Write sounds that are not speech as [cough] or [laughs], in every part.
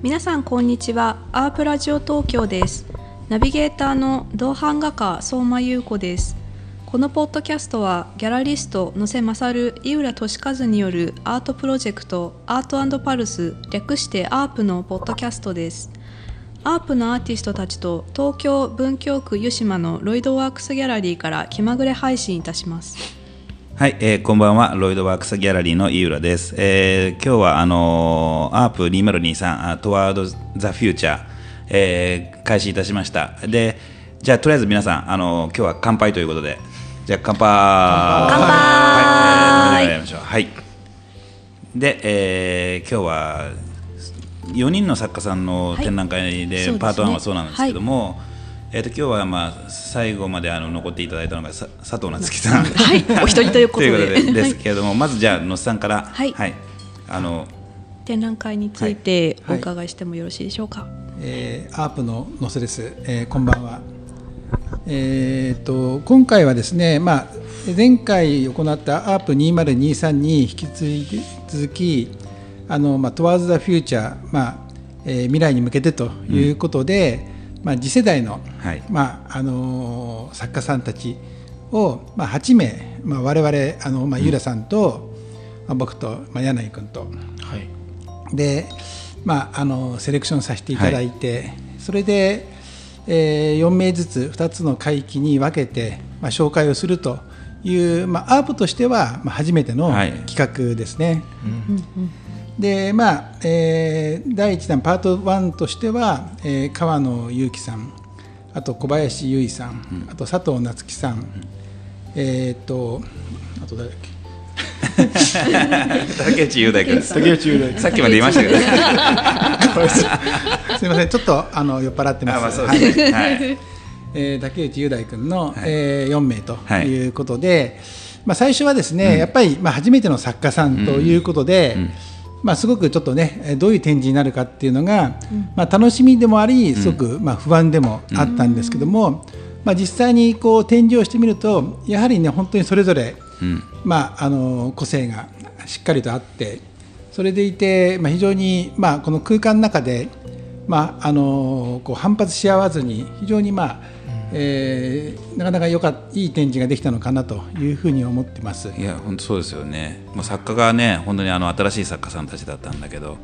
皆さんこんにちは。 AaP ラジオ東京です。ナビゲーターの銅版画家相馬祐子です。このポッドキャストはギャラリスト能勢潤井浦歳和によるアートプロジェクトアートパルス略して AaP のポッドキャストです AaP のアーティストたちと東京文京区湯島のロイドワークスギャラリーから気まぐれ配信いたしますはい、えーこんばんは。ロイドワークスギャラリーの井浦です。えー今日はあのー、アープ2023トワードザフューチャー、えー開始いたしました。で、じゃあとりあえず皆さんあのー今日は乾杯ということで、じゃあ乾杯。乾杯。はい、えーやりましょう。はい。で、えー今日は4人の作家さんの展覧会で、そうですねパート1はそうなんですけども、えー、と今日はまあ最後まであの残っていただいたのがさ佐藤夏樹さん。はい。お一人ということで。[laughs] ということでですけれども、まずじゃあ野瀬さんから、はい。あの展覧会についてお伺いしてもよろしいでしょうか、えーアープの野瀬です、えーこんばんは、えー、と今回はですね、まあ、前回行ったアープ2023に引き続きあの、まあ、Towards the Future、まあえー未来に向けてということで、まあ、次世代の、はい。まああのー作家さんたちを、まあ、8名、まあ、我々あの、まあ、ゆらさんと、まあ、僕と、まあ、柳井君と。で、まあ、あのセレクションさせていただいて、それで、えー4名ずつ2つの会期に分けて、まあ、紹介をするという、まあ、アープとしては、まあ、初めてのはい企画ですね。でまあえー第1弾パート1としては、えー川野祐樹さんあと小林優衣さん、あと佐藤夏樹さん、えっ、とあと誰だっけ？[laughs] 竹内雄大君です。竹内雄大さっきまで言いましたけど。[laughs] すみません、ちょっとあの酔っ払ってます。あまあそうはい。はい。えー竹内雄大君の、はい。えー4名とはい。いうことで、まあ、最初はですね、やっぱり、まあ、初めての作家さんということで、まあ、すごくちょっとねえーどういう展示になるかっていうのが、まあ、楽しみでもありすごく、まあ、不安でもあったんですけども、まあ、実際にこう展示をしてみるとやはりね本当にそれぞれ、うん。まあ、あの個性がしっかりとあってそれでいて、まあ、非常に、まあ、この空間の中で、まあ、あのこう反発し合わずに非常に、まあえーなかなかよかいい展示ができたのかなというふうに思ってます。いや本当そうですよね。もう作家がね本当にあの新しい作家さんたちだったんだけど、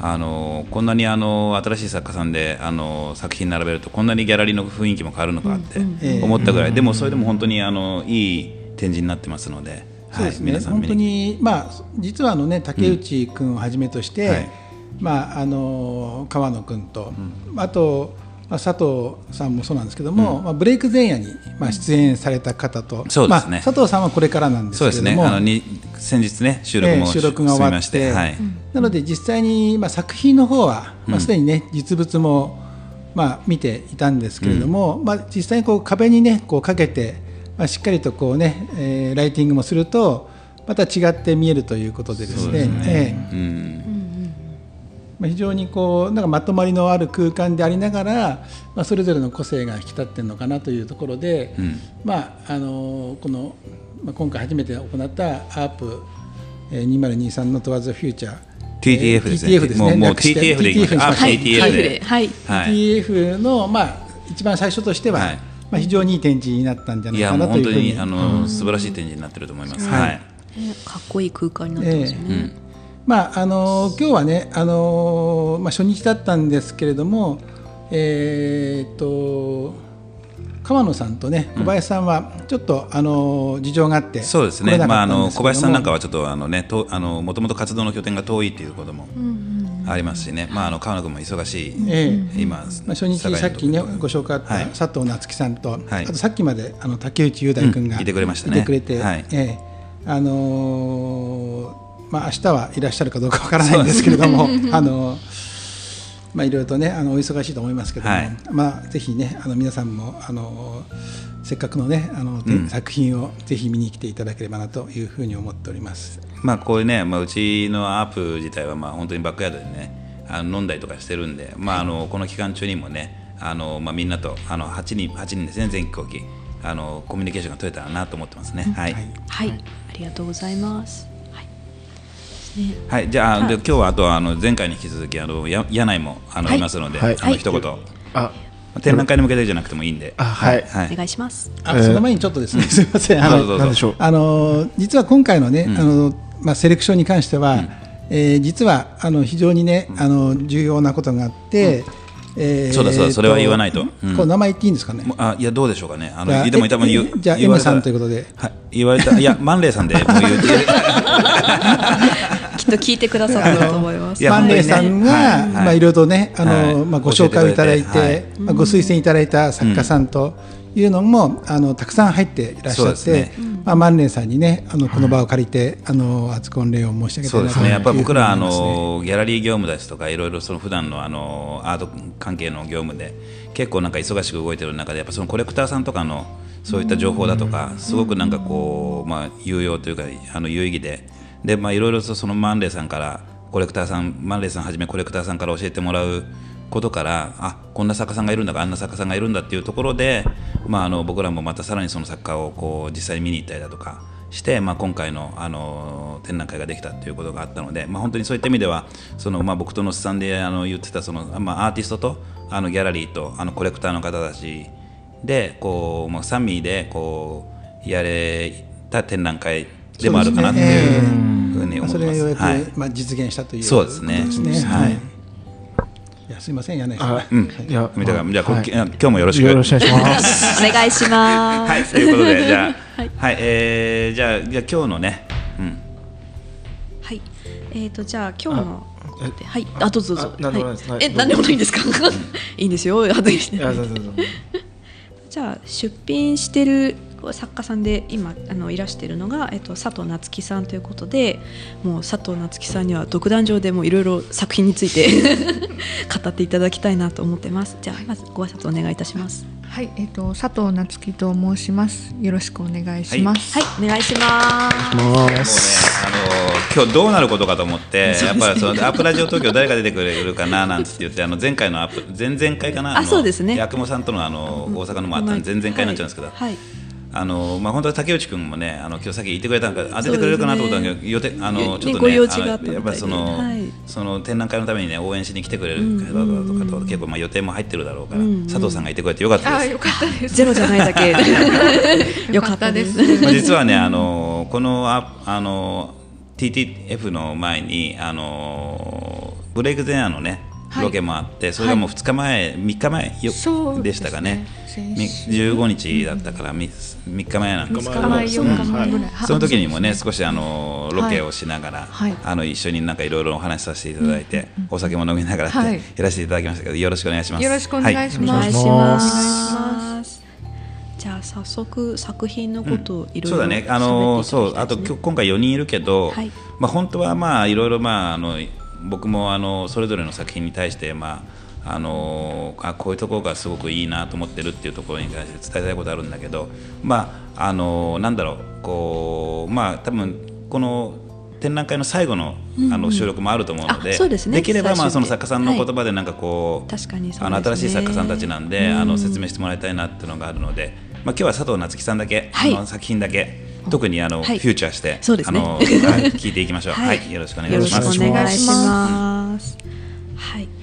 あのこんなにあの新しい作家さんであの作品並べるとこんなにギャラリーの雰囲気も変わるのかって思ったぐらい。でもそれでも本当にあのいい展示になってますので、そうですね、皆さん本当見にに、まあ、実はあの、ね、竹内君をはじめとして、はいまあ、あの川野君と、あと、まあ、佐藤さんもそうなんですけども、まあ、ブレイク前夜に、まあ、出演された方と、そうですね。まあ、佐藤さんはこれからなんですそうですね。あのに先日ね収録もえー収録が終わってて、はい。なので実際に、まあ、作品の方は、まあ、すでにね、実物も、まあ、見ていたんですけれども、まあ、実際にこう壁にねこうかけて、まあ、しっかりとこうね、えーライティングもするとまた違って見えるということでですね。ええ。うん。まあ、非常にこうなんかまとまりのある空間でありながら、まあ、それぞれの個性が引き立っているのかなというところで、うんまああのこの、まあ、今回初めて行ったアープえー2023の Towards the Future TTF ですね。TTF ですねもうもう略して TTF でいきましょう。TTF で。はいはい。TTF の、まあ、一番最初としては、はいまあ、非常にいい展示になったんじゃないいかなというふうに本当にあの素晴らしい展示になってると思います。はいはい。ねかっこいい空間になってますよね、うん。まああの今日はね、あのまあ、初日だったんですけれども、えーっと川野さんとね小林さんはちょっと、あの事情があってそうですね。まああの小林さんなんかはちょっとあのねとあのもともと活動の拠点が遠いっていうこともありますしね。まああの川野君も忙しい。ええ。今まあ、初日さっきねご紹介あったはい。佐藤夏樹さんと、はい。あとさっきまであの竹内雄大君が、うん。いてくれましたね。いてくれて、はい。ええ。あのーまあ明日はいらっしゃるかどうかわからないんですけれども、[laughs] あのまあいろいろとねあのお忙しいと思いますけども、はい。まあぜひねあの皆さんもあのせっかくのねあの、てうん。作品をぜひ見に来ていただければなというふうに思っております。まあこういうね、まあ、うちのアープ自体はまあ本当にバックヤードでねあの飲んだりとかしてるんで、まあ、あのこの期間中にもねあの、まあ、みんなとあの8人 ,8 人ですね全飛行機あのコミュニケーションが取れたらなと思ってますね。はい、はい、ありがとうございます。はい、じゃあ、はい、で今日はあとあの前回に引き続きあのや柳井もあの、はい、いますので、はい、あの一言、あ展覧会に向けてじゃなくてもいいんで、はい、はい、お願いします。あ、その前にちょっとですね、すみません、あの、あの実は今回のね、あのまあセレクションに関しては、うん、えー、実はあの非常にね、あの重要なことがあって。うん。えー、そうだそうだそれは言わないと、うん、こ名前言っていいんですかね？あいやどうでしょうかね。あのでも多分言じゃあ M さんということで、はい、言われたいやマンレーさんでもう言って。き [laughs] っと聞いてくださったと思います。マンレーさんが、はい。まあいろいろとね、あの、まあご紹介をいただいて、まあご推薦いただいた作家さんというのも、あのたくさん入っていらっしゃって、まあマンレーさんにね、あのこの場を借りて、あの厚婚礼を申し上げたいなとそうですね。やっぱり僕らあのギャラリー業務ですとか、いろいろその普段のあのアート関係の業務で結構なんか忙しく動いてる中で、やっぱそのコレクターさんとかのそういった情報だとか、すごくなんかこうまあ有用というかあの有意義で。でまあいろいろとそのマンレーさんからコレクターさんマンレーさんはじめコレクターさんから教えてもらうことからあこんな作家さんがいるんだかあんな作家さんがいるんだっていうところで、まあ、あの僕らもまたさらにその作家をこう実際に見に行ったりだとかして、まあ、今回のあの展覧会ができたということがあったので、まあ、本当にそういった意味ではその、まあ、僕とのすさんであの言ってたその、まあ、アーティストとあのギャラリーとあのコレクターの方たちでこう、まあ、サミーでこうやれた展覧会でもあるかなっていうふうに思います。それがようやく、はい、まあ、実現したというそうですね。はい。いやすみません柳さん。うん。いやじゃあ、今日もよろしくよろしくお願いします。お願いします。はいということでじゃあはい、はい、えー、じゃあじゃあ今日のねうん。はい。えっ、とじゃあ今日のはいあどうぞどうぞ。はい、え何でもないんですか？[laughs] いいんですよ。[laughs] じゃあ出品してる作家さんで今あのいらしているのが、えっと、佐藤夏樹さんということでもう佐藤夏樹さんには独壇場でもいろいろ作品について [laughs] 語っていただきたいなと思ってますじゃあまずご挨拶お願いいたしますはい、えっ、ー、と佐藤夏樹と申します。よろしくお願いします。はい、はい、お願いします。もうね、あの今日どうなることかと思って、[laughs] やっぱりそのアップラジオ東京誰が出てくれるかななんつって言ってあの前回のアップ前々回かなあそうですね。八雲さんとのあの大阪のもあった前々回になっちゃうんですけど。はい、はいあのまあ本当は竹内君もねあの今日さっき言ってくれたんか当ててくれるかなと思ったんだけど、予定あのちょっとねやっぱりその、はい、その展覧会のためにね応援しに来てくれる方とかと結構まあ予定も入ってるだろうから、うんうん、佐藤さんがいてくれてよかったです。よかったです。ゼロじゃないだけ。[laughs] よかったです。まあ [laughs] 実はねあのこのああの TTF の前にあのブレイクゼアのねロケもあって、それがもう2日前、3日前よでしたかね。15日だったから 3, 3日前なんですけど、その時にもね少しあのロケをしながら、あの一緒になんかいろいろお話しさせていただいて、お酒も飲みながらやらせていただきましたけどよろしくお願いします。よろしくお願いします。ます。じゃあ早速作品のことをいろいろ、そうだね。あのそう。あと今回4人いるけど、まあ本当はまあいろいろまああの僕もあのそれぞれの作品に対して、まあ、あのあこういうところがすごくいいなと思ってるっていうところに関して伝えたいことあるんだけど、まあ、あのなんだろうこう、まあ、多分この展覧会の最後のあの収録もあると思うので、うんうんでね、できればまあその作家さんの言葉でなんかこう、はい、あの新しい作家さんたちなんで、うん、あの説明してもらいたいなっていうのがあるので、まあ、今日は佐藤夏樹さんだけ、はい、あの作品だけ特にあの、はい、フューチャーして、そうですね、あの、聞いていきましょう。[laughs] はい、よろしくお願いします。お願いします。はい。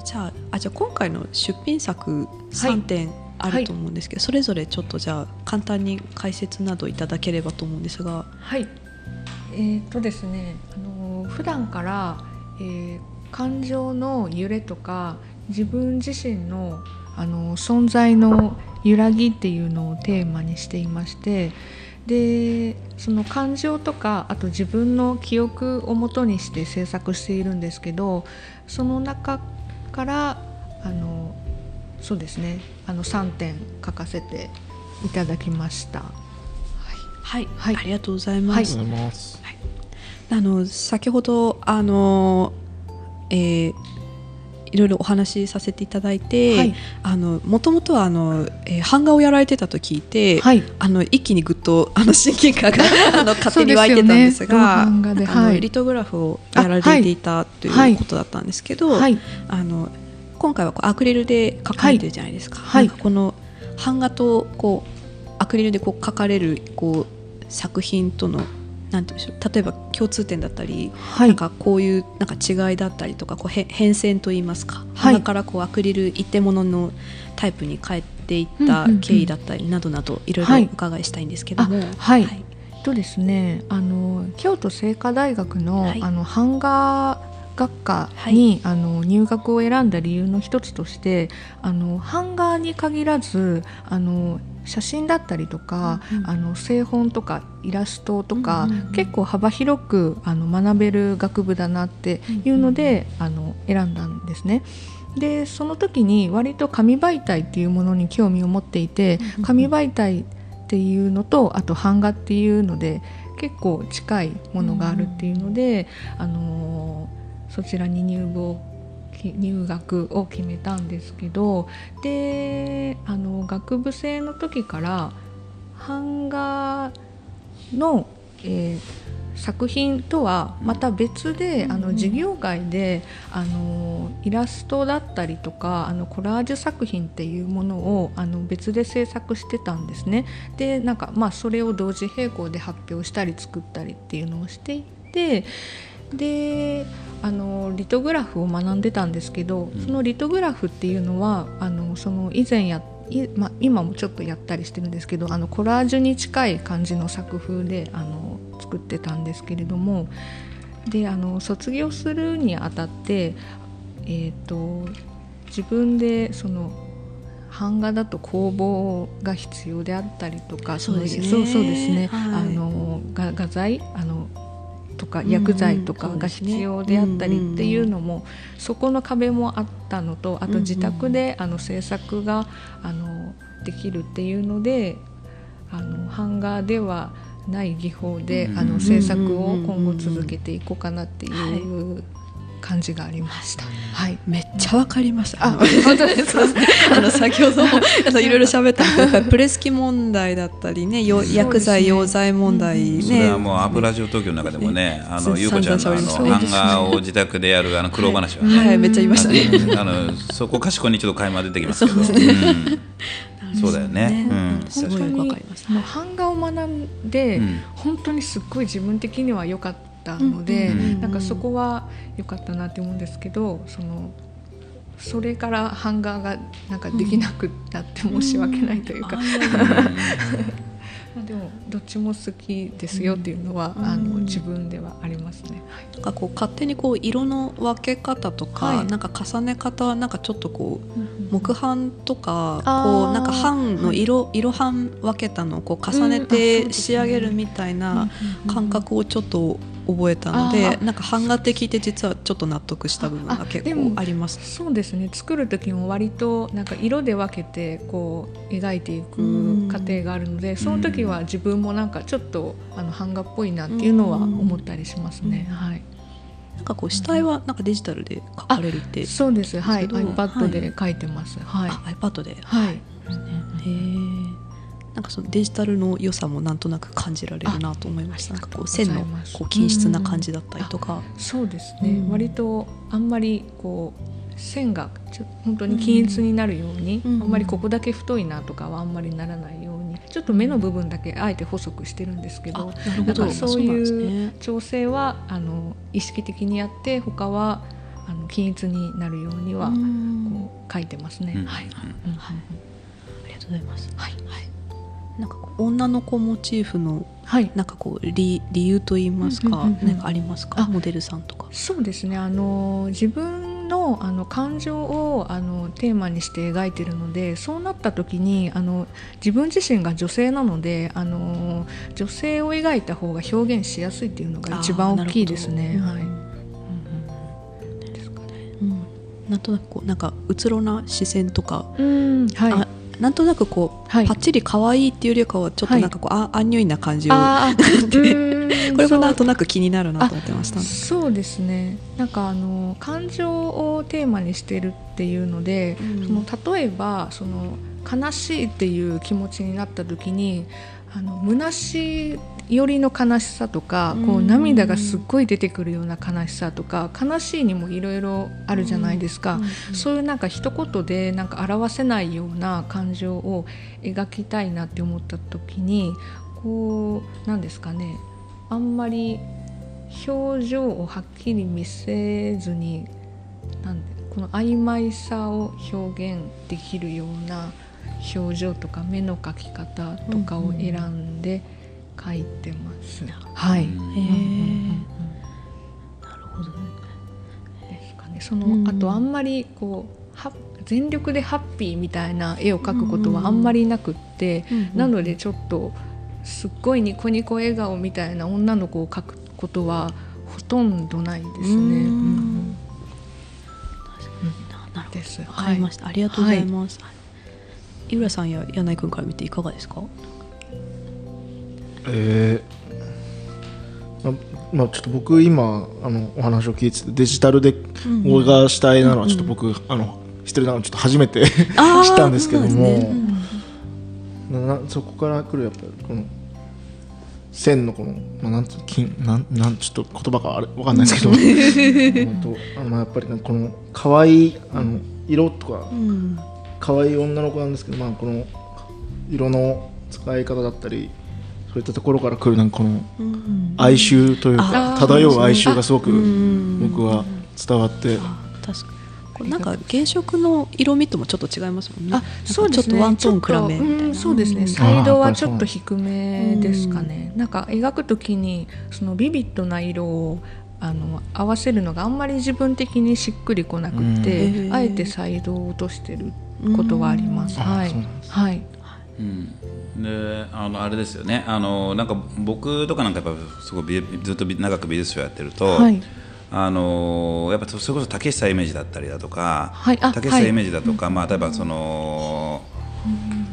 とじゃああじゃあ今回の出品作三点あると思うんですけど、それぞれちょっとじゃあ簡単に解説などいただければと思うんですが。はい。えー、とですね、あの普段から、えー、感情の揺れとか自分自身のあの存在の揺らぎっていうのをテーマにしていましてでその感情とかあと自分の記憶をもとにして制作しているんですけどその中からあのそうですね。あの3点書かせていただきました。はい、はい、ありがとうございます。はい、あの先ほどあの、えー、いろいろお話しさせていただいて、もともとはあの、えー、版画をやられてたと聞いて、はい、あの一気にぐっとあの親近感が [laughs] あの勝手に湧いてたんですがね、あのリトグラフをやられていたということだったんですけど、あの今回はこうアクリルで描かれてるじゃないですか。はい、この版画とこうアクリルでこう描かれるこう作品とのなんていうんでしょう。例えば共通点だったり、はい、なんかこういうなんか違いだったりとかこう変遷といいますか、はい、鼻からこうアクリル一点物のタイプに変えていった経緯だったりなどなどいろいろお伺いしたいんですけども。はい、はい、とですねあの京都精華大学の,、あの版画学科に、はい、あの入学を選んだ理由の一つとしてあの版画に限らずあの写真だったりとか、うん、あの製本とかイラストとか、うんうんうん、結構幅広くあの学べる学部だなっていうので、うん。うん、あの選んだんですね。でその時に割と紙媒体っていうものに興味を持っていて紙媒体っていうのとあと版画っていうので結構近いものがあるっていうので、うん、あのそちらに入部を入学を決めたんですけどであの学部生の時から版画の、えー、作品とはまた別で、あの授業外であのイラストだったりとかあのコラージュ作品っていうものをあの別で制作してたんですね。でなんかまあそれを同時並行で発表したり作ったりっていうのをしていてであのリトグラフを学んでたんですけど、そのリトグラフっていうのはあのその以前やい、まあ、今もちょっとやったりしてるんですけどあのコラージュに近い感じの作風であの作ってたんですけれどもであの卒業するにあたって、えーと、自分でその版画だと工房が必要であったりとかそうですね。そうそうですね、はい、あの画画材あのとか薬剤とかが必要であったりっていうのもそこの壁もあったのとあと自宅であの制作があのできるっていうのであの版画ではない技法であの制作を今後続けていこうかなっていう感じがありました。はい、めっちゃわかりました。あ、本当です [laughs] あの先ほどもあのいろいろ喋った。プレス機問題だったりね、よ薬剤溶剤問題ね。それはもうアプラジオ東京の中でもね、あのゆうこちゃんのあの版画を自宅でやるあの苦労話は。ね、はい、めっちゃ言いましたね。あのそこ賢いにちょっと垣間出てきますけど。そうだよね。うん、本当にもう版画を学んで、本当にすっごい自分的には良かった。ったので、なんかそこは良かったなって思うんですけどそのそれから版画がなんかできなくなって申し訳ないというか、[laughs] まあでもどっちも好きですよっていうのは、あの自分ではありますね。なんかこう勝手にこう色の分け方とか、はい、なんか重ね方はなんかちょっとこう、木版とかこうなんか版の色、色版分けたのをこう重ねて仕上げるみたいな感覚をちょっと覚えたのでなんか版画って聞いて実はちょっと納得した部分が結構あります、そうですね。作る時も割となんか色で分けてこう描いていく過程があるのでその時は自分もなんかちょっとあの版画っぽいなっていうのは思ったりしますね。はい。なんかこう死体はなんかデジタルで描かれるってそうです。はい。iPad で描いてます、はい、はい、iPad ではい、へえなんかそのデジタルの良さもなんとなく感じられるなと思いました。なんかこう線のこう均質な感じだったりとか、うそうですね、うん、割とあんまりこう線がちょ本当に均一になるように、うん、あんまりここだけ太いなとかはあんまりならないようにちょっと目の部分だけあえて細くしてるんですけどなんかそういう調整はあの意識的にやって他はあの均一になるようにはこう書いてますね。はい、はい、ありがとうございます。はい、はいなんか女の子モチーフの、はい、なんかこう理理由と言いますか、うんうんうん、なんかありますか？モデルさんとか。そうですね。あの自分のあの感情をあのテーマにして描いてるのでそうなった時にあの自分自身が女性なのであの女性を描いた方が表現しやすいっていうのが一番大きいですね。はい、うんうん、なんとなくこうなんかうつろな視線とか、うん。はい、なんとなくこう、はい。パッチリ可愛いっていうよりかはちょっとなんかこう、あアンニュイな感じを。[laughs] これもなんとなく気になるなと思ってました。そうですね。なんかあの感情をテーマにしてるっていうので、うん。その例えばその悲しいっていう気持ちになった時にあの虚しいよりの悲しさとか、こう涙がすっごい出てくるような悲しさとか悲しいにもいろいろあるじゃないですか、そういうなんか一言でなんか表せないような感情を描きたいなって思った時にこうなんですかねあんまり表情をはっきり見せずになんこの曖昧さを表現できるような表情とか目の描き方とかを選んで描いてます。はい、なるほどですかねその、うん。あとあんまりこうは全力でハッピーみたいな絵を描くことはあんまりなくって、うんなのでちょっとすっごいニコニコ笑顔みたいな女の子を描くことはほとんどないですね。なるほど。です。わかりました、ありがとうございます、井浦さんや柳井君から見ていかがですか？えー。ままあ、ちょっと僕今あのお話を聞いててデジタルで動画主体なのはちょっと僕、あの知ってるのはちょっと初めて [laughs] 知ったんですけども。ね。うんななそこから来るやっぱりこの線のこの、まあ、なんつう金なんなんちょっと言葉があれわかんないですけど。[laughs] 本当あのまあやっぱりこの可愛いあの色とかうん。可愛い女の子なんですけど、まあ、この色の使い方だったりそういったところから来るなんかこのうん。哀愁というか漂う哀愁がすごくうん。僕は伝わって。あ確かに。これなんか原色の色味ともちょっと違いますもんね。あ、そうですね。ちょっとワントーン暗めみたいな、そうですね。ん。サイドはちょっと低めですかうね。なんか描くときにそのビビッドな色をあの合わせるのがあんまり自分的にしっくりこなくて、ー。あえてサイドを落としてることはあります。うんはい。はい。うん、であのあれですよね。あのなんか僕とかなんかやっぱすごい美ずっと美長く美術賞やってると、はい。あのやっぱそれこそ竹久イメージだったりだとか、はい。あ竹久イメージだとか、まあ例えばその、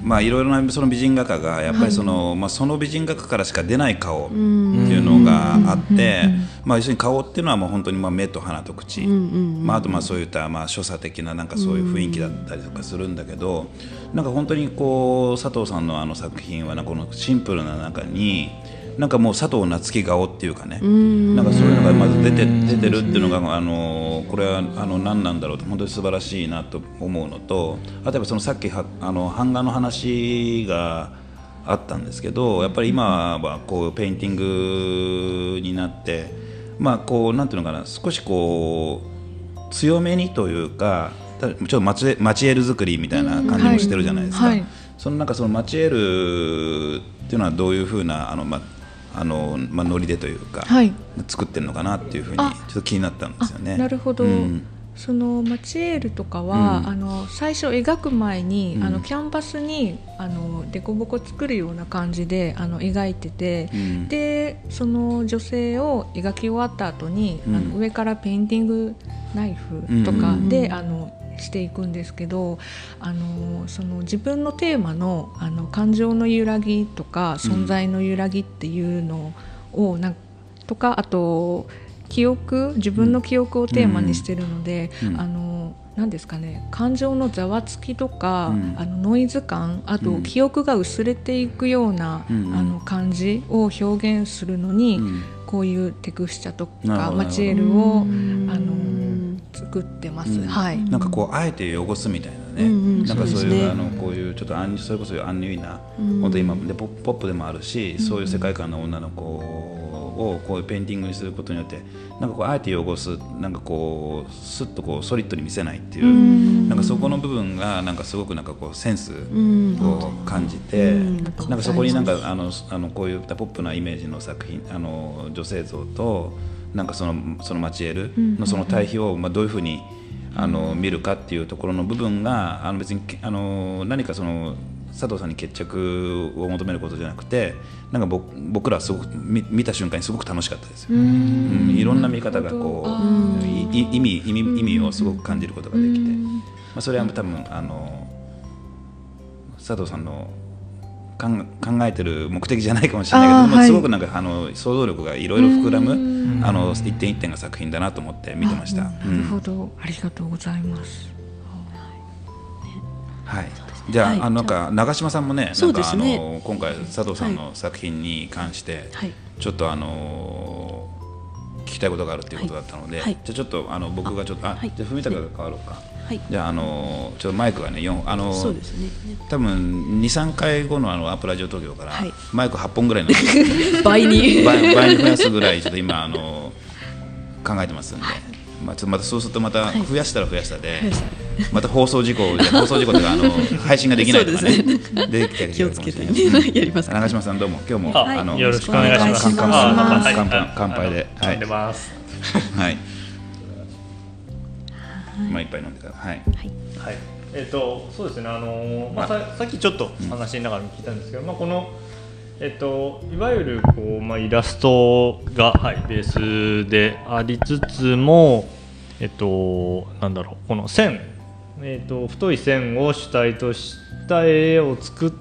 まあいろいろなその美人画家がやっぱりその、まあその美人画家からしか出ない顔っていうのがあって、まあ要するに顔っていうのはもう本当にまあ目と鼻と口、まああとまあそういったまあ所作的ななんかそういう雰囲気だったりとかするんだけど、なんか本当にこうサトウさんのあの作品はこのシンプルな中に。なんかもうサトウナツキ顔っていうかね、なんかそういうのがまず出て出てるっていうのが、あのこれはあの何なんだろうと本当に素晴らしいなと思うのと例えばそのさっきはあの版画の話があったんですけどやっぱり今はこうペインティングになってまあこうなんていうのかな少しこう強めにというかたちょっとマチエマチエール作りみたいな感じもしてるじゃないですか。そのなんかそのマチエールっていうのはどういうふうなあのまあのまあノリでというか、はい。作ってるのかなっていうふうにちょあっと気になったんですよね。あなるほど、うん。そのマチエールとかは、うん。あの最初描く前に、うん。あのキャンバスにあの凸凹作るような感じであの描いてて、うん。でその女性を描き終わった後に、うん。あの上からペインティングナイフとかで、うんあのしていくんですけどあのその自分のテーマのあの感情の揺らぎとか存在の揺らぎっていうのをなんとかあと記憶自分の記憶をテーマにしてるので、うん。あの何ですかね感情のざわつきとか、うん。あのノイズ感あとうん。記憶が薄れていくような、うん。あの感じを表現するのに、うん。こういうテクスチャとかマチエールをうん。あの作ってます。うん。はい、なんかこうあえて汚すみたいなね、うんうん。なんかそういうね。あのこういうちょっとアンそれこそアンニュイな、うん。本当今でポポップでもあるし、そういう世界観の女の子をこういうペインティングにすることによってなんかこうあえて汚すなんかこうスッとこうソリッドに見せないっていう、ん。なんかそこの部分がなんかすごくなんかこうセンスうんを感じて、うん。なんかそこになんかあのあのこういったポップなイメージの作品あの女性像となんかそのそのマチエルのその対比をまあどういうふうにあの見るかっていうところの部分があの別にあの何かその佐藤さんに決着を求めることじゃなくてなんか僕僕らはすごく見見た瞬間にすごく楽しかったですよ。うん。いろんな見方がこあういい意味意味意味をすごく感じることができて、まあ、それは多分あの佐藤さんの考考えてる目的じゃないかもしれないけど、まあ、すごくなんかあの想像力がいろいろ膨らむあの一点一点が作品だなと思って見てました。なるほど、ありがとうございます。はい。じゃあ、はい、あのなんか長嶋さんもね、なんかあの今回佐藤さんの作品に関して、ちょっとあの聞きたいことがあるっていうことだったので、じゃあちょっとあの僕がちょっとあ、じゃあ文高が変わろうか。はい、じゃあ、あのちょっとマイクがね4あのそうですね。多分23回後のあのアップラジオ東京から、はい、マイク8本ぐらいの [laughs] 倍に。倍倍に増やすぐらいちょっと今あの考えてますんで、まあ、ちょっとまたそうするとまた増やしたら増やしたで、はい、また放送事故放送事故というかあの [laughs] 配信ができないとかね。ね。できたり気をつけて、ね、[laughs] やります長嶋さんどうも今日もあのよろしくお願いします。乾杯。乾杯。で。はい。はいまあ一杯飲んでから。はい、はい。えーと、そうですね、あのまあ、ささっきちょっと話しながら聞いたんですけど、うん、まあ、この、えーと、いわゆるこう、まあ、イラストが、はい、ベースでありつつも、えーと、なんだろうこの線、えー、と太い線を主体とした絵を作っ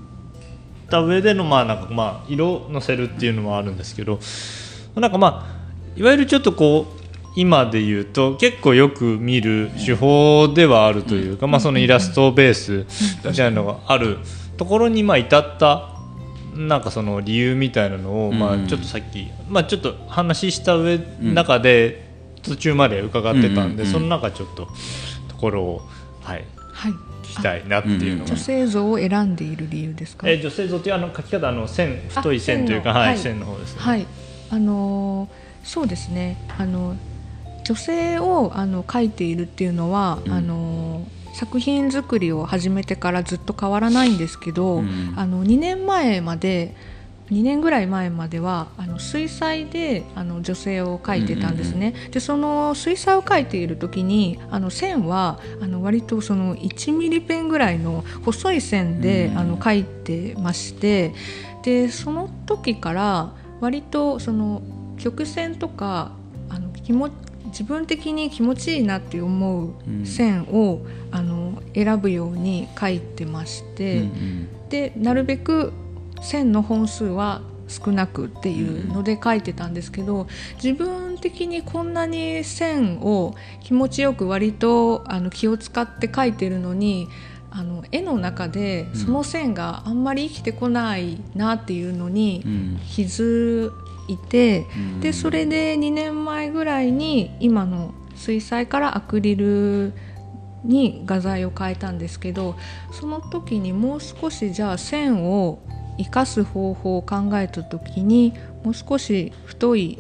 た上での、まあなんかまあ、色のせるっていうのもあるんですけどなんかまあいわゆるちょっとこう今で言うと結構よく見る手法ではあるというか、まあ、そのイラストベースみたいなのがあるところにまあ至ったなんかその理由みたいなのを、まあ、ちょっとさっき、まあ、ちょっと話した上中で途中まで伺ってたんで、その中ちょっとところを、はい、はい、聞きたいなっていうのが、女性像を選んでいる理由ですか、え女性像っていうあの書き方あの線太い線というかはい、線の方ですね。はい。あのー、そうですね。あの女性をあの描いているっていうのは、うん、あの作品作りを始めてからずっと変わらないんですけど、うん、あの2年前まで2年ぐらい前まではあの水彩であの女性を描いてたんですね。でその水彩を描いている時にあの線はあの割とその1ミリペンぐらいの細い線で、あの描いてましてでその時から割とその曲線とかあの気持自分的に気持ちいいなって思う線を、うん、あの選ぶように書いてまして、うんうん、でなるべく線の本数は少なくっていうので書いてたんですけど自分的にこんなに線を気持ちよく割とあの気を使って書いてるのにあの絵の中でその線があんまり生きてこないなっていうのに気づいて、うん、でそれで2年前ぐらいに今の水彩からアクリルに画材を変えたんですけどその時にもう少しじゃあ線を生かす方法を考えた時にもう少し太い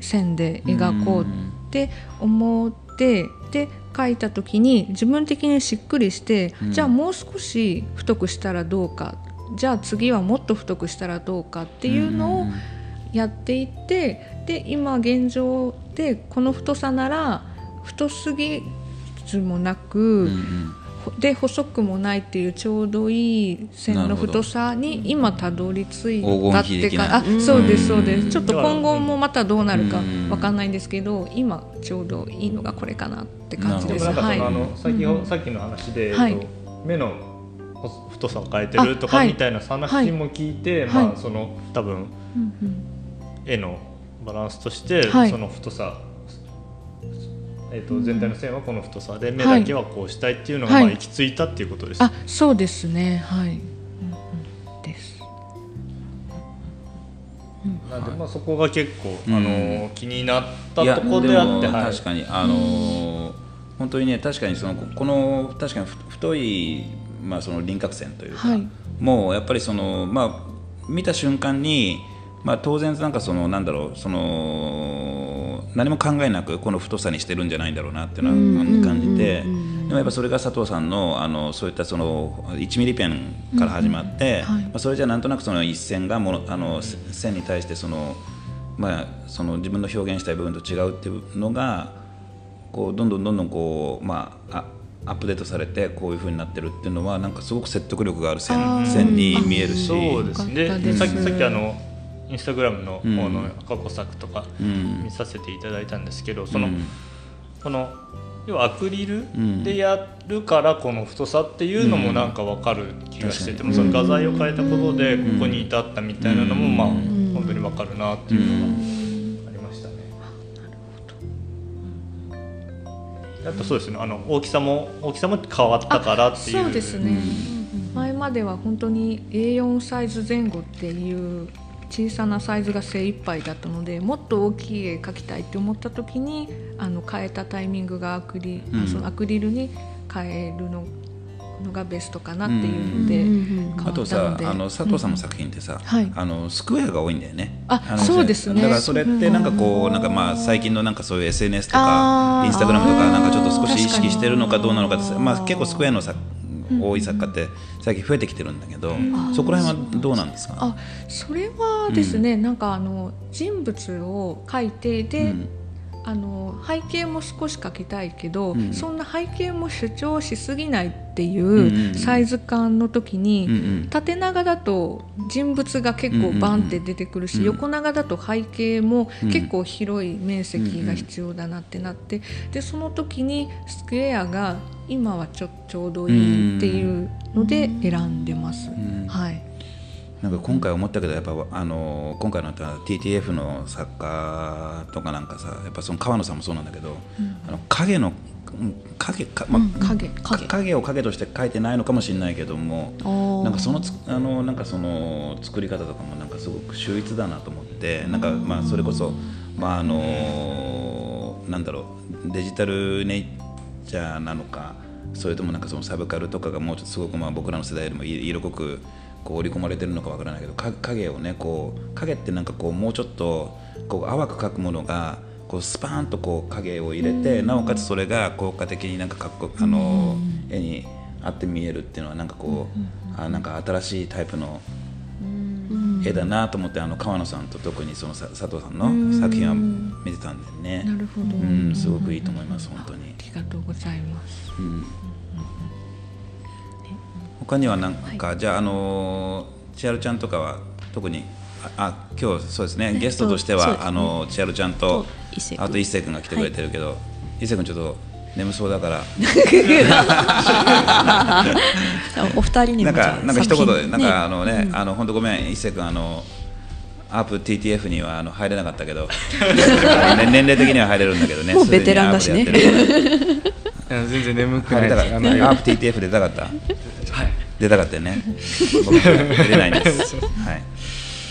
線で描こうって思ってで描いた時に自分的にしっくりして、じゃあもう少し太くしたらどうかじゃあ次はもっと太くしたらどうかっていうのをやっていってで今現状でこの太さなら太すぎずもなく、うんうん、で細くもないっていうちょうどいい線の太さに今たどり着いたってかあそうですそうです。ちょっと今後もまたどうなるかわかんないんですけど今ちょうどいいのがこれかなって感じです。はい、あのさっき、うん、さっきの話で、はい、目の太さを変えてるとかみたいな話も聞いて、はい、まあその多分、うんうん絵のバランスとして、はい、その太さ、えーと、全体の線はこの太さで目だけはこうしたいっていうのが、まあ、行き着いたっていうことです、ね、あそうですね。はい、うんうん、です。なんでまあそこが結構、あの気になったところであって、はい、確かにあのー、本当にね確かにそのこの確かに太いまあその輪郭線というか、はい、もうやっぱりそのまあ見た瞬間にまあ、当然なんかそのなんだろうその何も考えなくこの太さにしてるんじゃないんだろうなっていうのは感じてでもやっぱそれが佐藤さんのあのそういったその1ミリペンから始まって、まあ、それじゃなんとなくその一線がものあの線に対してその、まあ、その自分の表現したい部分と違うっていうのがこうどんどんどんどんこう、まあ、アップデートされてこういうふうになってるっていうのはなんかすごく説得力がある線線に見えるし。そうですね。さっきさっきあのインスタグラムの方の過去作とか見させていただいたんですけど、その、この要はアクリルでやるからこの太さっていうのもなんか分かる気がしてても、その画材を変えたことでここに至ったみたいなのもまあ本当に分かるなっていうのがありましたね。あとそうですね。あの大きさも大きさも変わったからっていう。そうですね、前までは本当に A4 サイズ前後っていう小さなサイズが精一杯だったのでもっと大きい絵描きたいって思った時にあの変えたタイミングがアクリ,、うん、そのアクリルに変えるののがベストかなっていうので変わったので、あとさあの佐藤さんの作品ってさ、うんはい、あのスクエアが多いんだよね。あそうですね。だからそれってなんかこうなんかまあ最近のなんかそういう SNS とかインスタグラムとかなんかちょっと少し意識してるのかどうなのかまあ結構スクエアの作多い作家って最近増えてきてるんだけど、そこら辺はどうなんですか？あそれはですね、うん、なんかあの人物を描いてで、うん、あの背景も少し描きたいけど、うん、そんな背景も主張しすぎないっていうサイズ感の時に、うんうん、縦長だと人物が結構バンって出てくるし、うんうん、横長だと背景も結構広い面積が必要だなってなって、でその時にスクエアが今はちょちょうどいいっていうので選んでます。はいなんか今回思ったけどやっぱあの今回の TTF の作家とかなんかさやっぱその川野さんもそうなんだけど、うん、あの影の影か、まあ、影影。を影として描いてないのかもしれないけどもなんかそのあのなんかその作り方とかもなんかすごく秀逸だなと思ってなんかまあそれこそまああのなんだろうデジタルネイチャーなのかそれともなんかそのサブカルとかがもうちょっとすごくまあ僕らの世代よりも色濃くこう織り込まれてるのかわからないけど影をねこう影ってなんかこうもうちょっとこう淡く描くものがこうスパーンとこう影を入れて、なおかつそれが効果的になんかかっこあの、絵に合って見えるっていうのはなんかこう、あなんか新しいタイプの絵だなと思ってあの川野さんと特にその佐藤さんの作品は見てたんでね。なるほど、うん、すごくいいと思います本当に。ありがとうございます、うん他には何かじゃあ、あの千春ちゃんとかは特にあ今日そうですね。ゲストとしては、ね、あの千春ちゃんとあと一星君。が来てくれてるけど、はい、一星君ちょっと眠そうだから。[laughs] お二人になんかなんか一言で、なんかあのね、うん、あの本当ごめん。一星君あのアープ TTF にはあの入れなかったけど。[laughs] 年齢的には入れるんだけどね。もうベテランだしね全然眠くない。アープ TTF 出たかったはい出たかったよね僕出れないですはい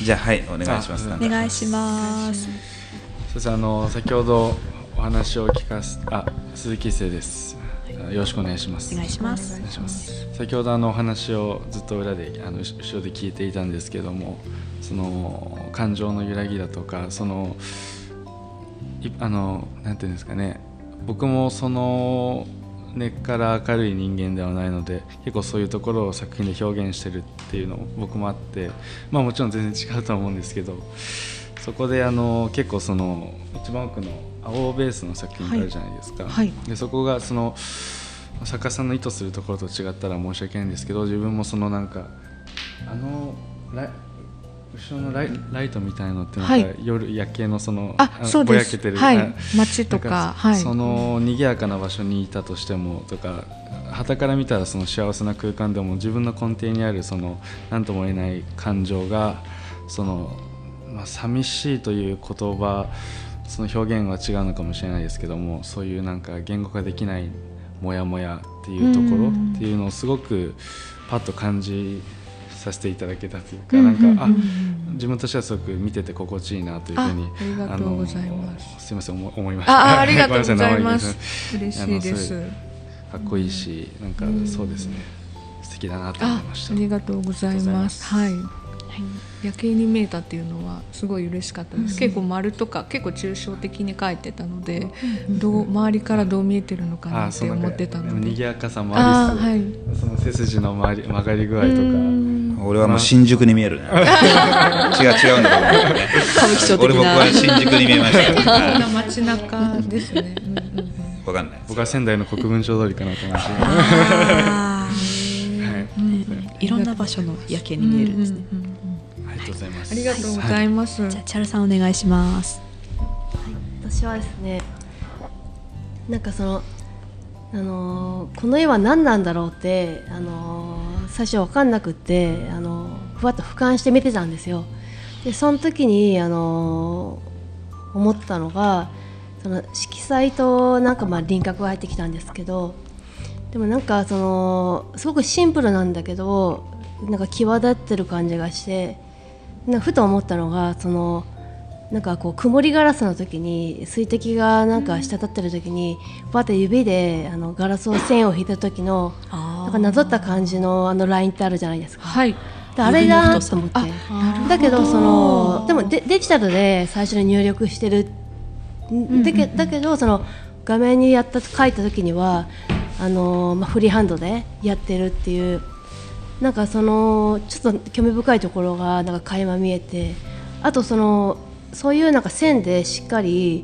じゃあはいお願いしますお願いしますそしてあの先ほどお話を聞かすあ鈴木生ですよろしくお願いしますお願いします先ほどあのお話をずっと裏であの後ろで聞いていたんですけどもその感情の揺らぎだとかそのあのなんていうんですかね僕もその根っから明るい人間ではないので結構そういうところを作品で表現してるっていうのも僕もあってまあもちろん全然違うとは思うんですけどそこであの結構その一番奥の青ベースの作品があるじゃないですか、はいはい、でそこがその作家さんの意図するところと違ったら申し訳ないんですけど自分もそのなんかあの後ろのライライトみたいのってなんか、はい、夜夜景のそのあそうぼやけてる、はい、街とか。はい、その賑やかな場所にいたとしてもとか旗から見たらその幸せな空間でも自分の根底にあるその何とも言えない感情がその、まあ、寂しいという言葉その表現は違うのかもしれないですけどもそういうなんか言語化できないモヤモヤっていうところっていうのをすごくパッと感じさせていただけたというか、なんかあ自分としてはすごく見てて心地いいなというふうにありがとうございます。すみません思いました。あありがとうございます。嬉しいです。かっこいいしなんかそうですね。素敵だなと思いました。ありがとうございます。はい夜景に見えたっていうのはすごい嬉しかったです、うん、結構丸とか結構抽象的に書いてたので、うん、どう周りからどう見えてるのかなって思ってたので。賑やかさもありはい、その背筋の曲曲がり具合とか。俺はもう新宿に見えるね。[laughs] 違う違うんだけど。ね歌舞伎町的な。俺僕は新宿に見えました。そん街中ですね、うん。うん、分かんない僕は仙台の国分町通りかなと思 [laughs] い。ましたいろんな場所の夜景に見えるんですね、うんうんうんりがとうございます。ありがとうございます。はい、じゃあチャルさんお願いします。はい、私はですね、なんかそのあのこの絵は何なんだろうってあの最初分かんなくってあのふわっと俯瞰して見てたんですよ。でその時にあの思ったのがその色彩となんかまあ輪郭が入ってきたんですけどでもなんかそのすごくシンプルなんだけどなんか際立ってる感じがしてなふと思ったのがそのなんかこう曇りガラスの時に水滴がなんか滴ってる時にバッて指であのガラスを線を引いた時のなんかなぞった感じのあのラインってあるじゃないですか。はい。であれだと思って。だけどそのでもデデジタルで最初に入力してるだけだけどその画面にやった書いた時にはあの、まあ、フリーハンドでやってるっていうなんかそのちょっと興味深いところがなんか垣間見えてあとそのそういうなんか線でしっかり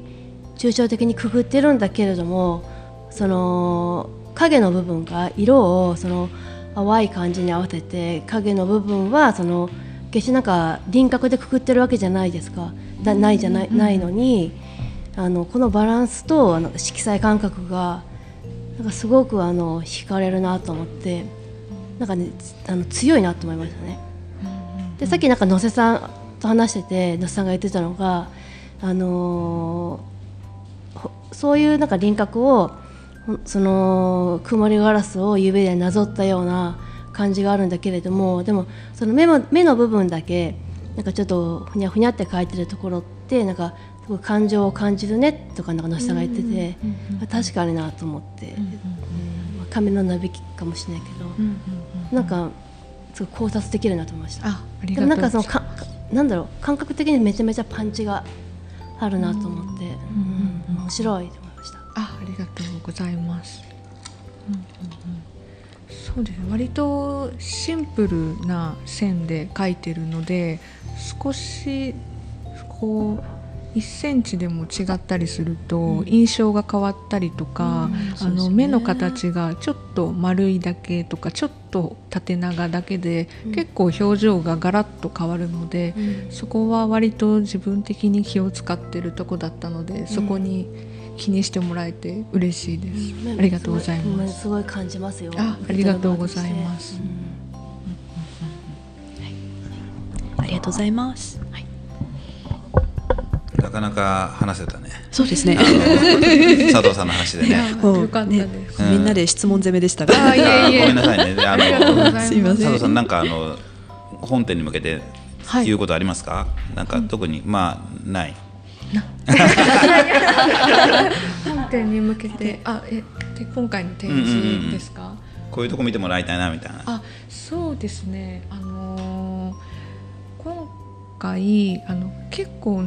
抽象的にくくってるんだけれどもその影の部分が色をその淡い感じに合わせて影の部分はその決してなんか輪郭でくくってるわけじゃないですか。だないじゃないないのにあのこのバランスとあの色彩感覚がなんかすごくあの惹かれるなと思ってなんかねあの強いなと思いましたね。でさっきなんか野瀬さんと話してて野瀬さんが言ってたのがあのーそういうなんか輪郭をその曇りガラスを指でなぞったような感じがあるんだけれどもでもその目も目の部分だけなんかちょっとふにゃふにゃって描いてるところってなんかすごい感情を感じるねとかなんか野下さんが言ってて、確かになと思って、うんまあ髪のなびきかもしれないけど、なんかすごい考察できるなと思いました。あありでがとうございますもなんかそのかなんだろう感覚的にめちゃめちゃパンチがあるなと思って、うん面白いと思いました。あありがとうございます。うんうんうんそうですね割とシンプルな線で描いてるので少しこう1センチでも違ったりすると印象が変わったりとか、あの目の形がちょっと丸いだけとかちょっと縦長だけで、結構表情がガラッと変わるので、そこは割と自分的に気を使ってるとこだったので、そこに気にしてもらえて嬉しいです。ありがとうございます。す。すごい感じますよ。あありがとうございます。ありがとうございます。なかなか話せたね。そうですね。[laughs] 佐藤さんの話でね。もうよかったです。みんなで質問攻めでしたが。あいえいえ。ごめんなさいね。であありがとうございます。すいません。佐藤さんなんかあの本店に向けてはい。言うことありますか、なんか特にまあない。本店に向けて、[laughs] あえで今回の展示ですか？こういうとこ見てもらいたいなみたいな。あそうですね、あのー今回あの結構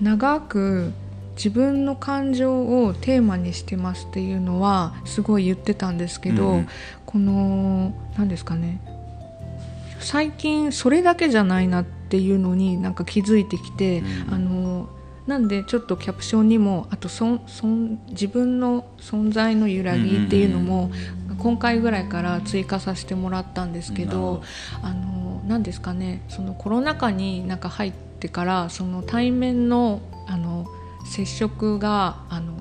長く自分の感情をテーマにしてますっていうのはすごい言ってたんですけど、うんこの何ですかね。最近それだけじゃないなっていうのになんか気づいてきて、うん。あのなんでちょっとキャプションにもあとそんそん自分の存在の揺らぎっていうのも、今回ぐらいから追加させてもらったんですけなるほど、あの何ですかね。そのコロナ禍になんか入ってからその対面のあの接触があの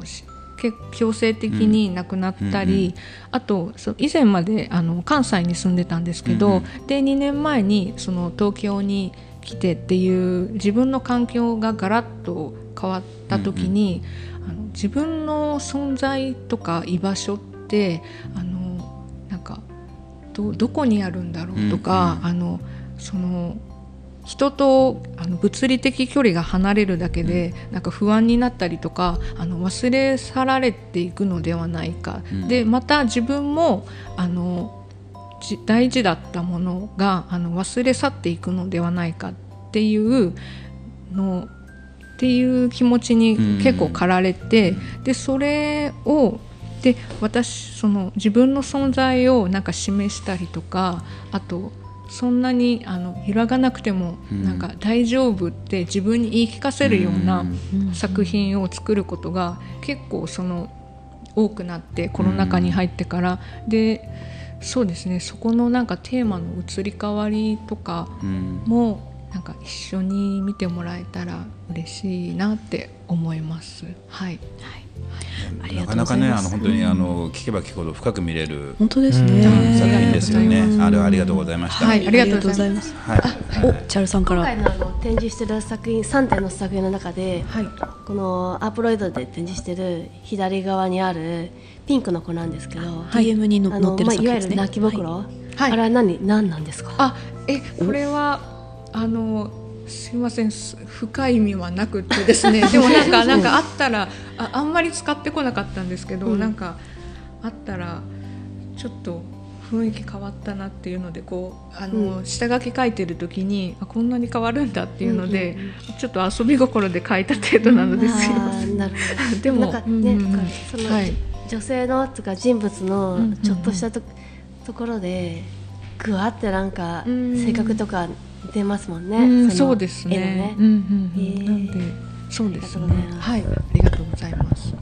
強制的になくなったり、うんうんうん。あと以前まであの関西に住んでたんですけど、うんうん。で2年前にその東京に来てっていう自分の環境がガラッと変わった時に、あの自分の存在とか居場所ってあのなんかどどこにあるんだろうとか、あのその人とあの物理的距離が離れるだけで、なんか不安になったりとかあの忘れ去られていくのではないか、うん。でまた自分もあのじ大事だったものがあの忘れ去っていくのではないかっていうのっていう気持ちに結構駆られて、でそれをで私その自分の存在をなんか示したりとかあとそんなにあの揺らがなくてもうん。なんか大丈夫って自分に言い聞かせるようなうん。作品を作ることが結構その多くなってコロナ禍に入ってから、でそうですねそこのなんかテーマの移り変わりとかうん。もなんか一緒に見てもらえたら嬉しいなって思います。はい、なかなかねあの本当にあの聞けば聞くほど深く見れる本当ですね、作品ですよね。あれはありがとうございました。はいありがとうございます。はい。おチャルさんから。今回のあの展示してる作品3点の作品の中で、はい。このアープロイドで展示してる左側にあるピンクの子なんですけど、DM にのあ載ってるまあ、作品ですね。いわゆる泣き袋、はい。あれは何何なんですか？あえこれはあのすいませんす深い意味はなくてですね。[laughs] でもなんかなんかあったらああんまり使ってこなかったんですけど、うん。なんかあったらちょっと雰囲気変わったなっていうのでこうあの、う下書き書いてる時にあこんなに変わるんだっていうので、うんうんちょっと遊び心で書いた程度なのですよ。あーなるほど。[laughs] でもなんかね、うんうんその、はい。女性のとか人物うんうんうのん。ちょっとしたと,、ところでぐわってなんかうん。性格とか出ますもんね、うんのそうです絵のね。うんうんうん。なんでそうですね。はい、ありがとうございます。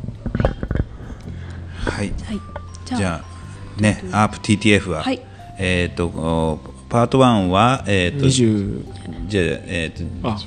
はい。はい。じゃあ。じゃあね、アープ TTF は、はい。えっ、とおパート1はえっ、と20じゃあえっ、とあ。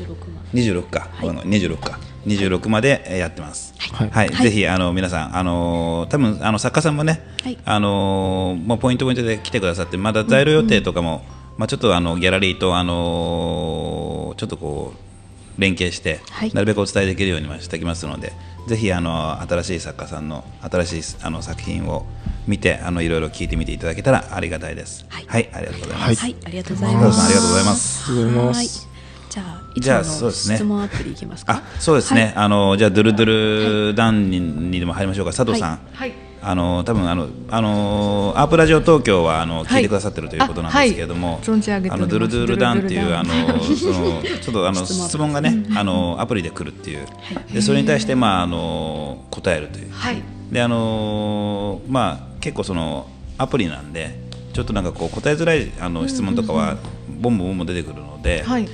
26か、ごめんごめん26か。26までえーやってます。はい。はい、ぜひあの皆さんあのー多分あの作家さんもね、はい。あのーもうポイントポイントで来てくださってまだ在庫予定とかも、まあちょっとあのギャラリーとあのーちょっとこう連携して、はい。なるべくお伝えできるようにはしておきますので、ぜひあの新しい作家さんの新しいあの作品を見てあのいろいろ聞いてみていただけたらありがたいです。はい。ありがとうございます。はい。はいありがとうござい佐ます。藤さんありがとうございます。ありがとうございまはい。すじゃあじゃあそうですね。質問アプリいきますか？あそうですね、あのじゃあドゥルドゥルダンににでも入りましょうか。佐藤さん、はい。あの多分あのあのアープラジオ東京はあのい。聞いてくださってるということなんですけれども、存じあのドゥルドゥルダンっていうあのその [laughs] ちょっとあの [laughs] 質問が。ねあのアプリで来るっていう。でそれに対してまああの答えるという。はい。であのまあ結構そのアプリなんでちょっとなんかこう答えづらいあの質問とかはボンボンボンボン出てくるので、はい。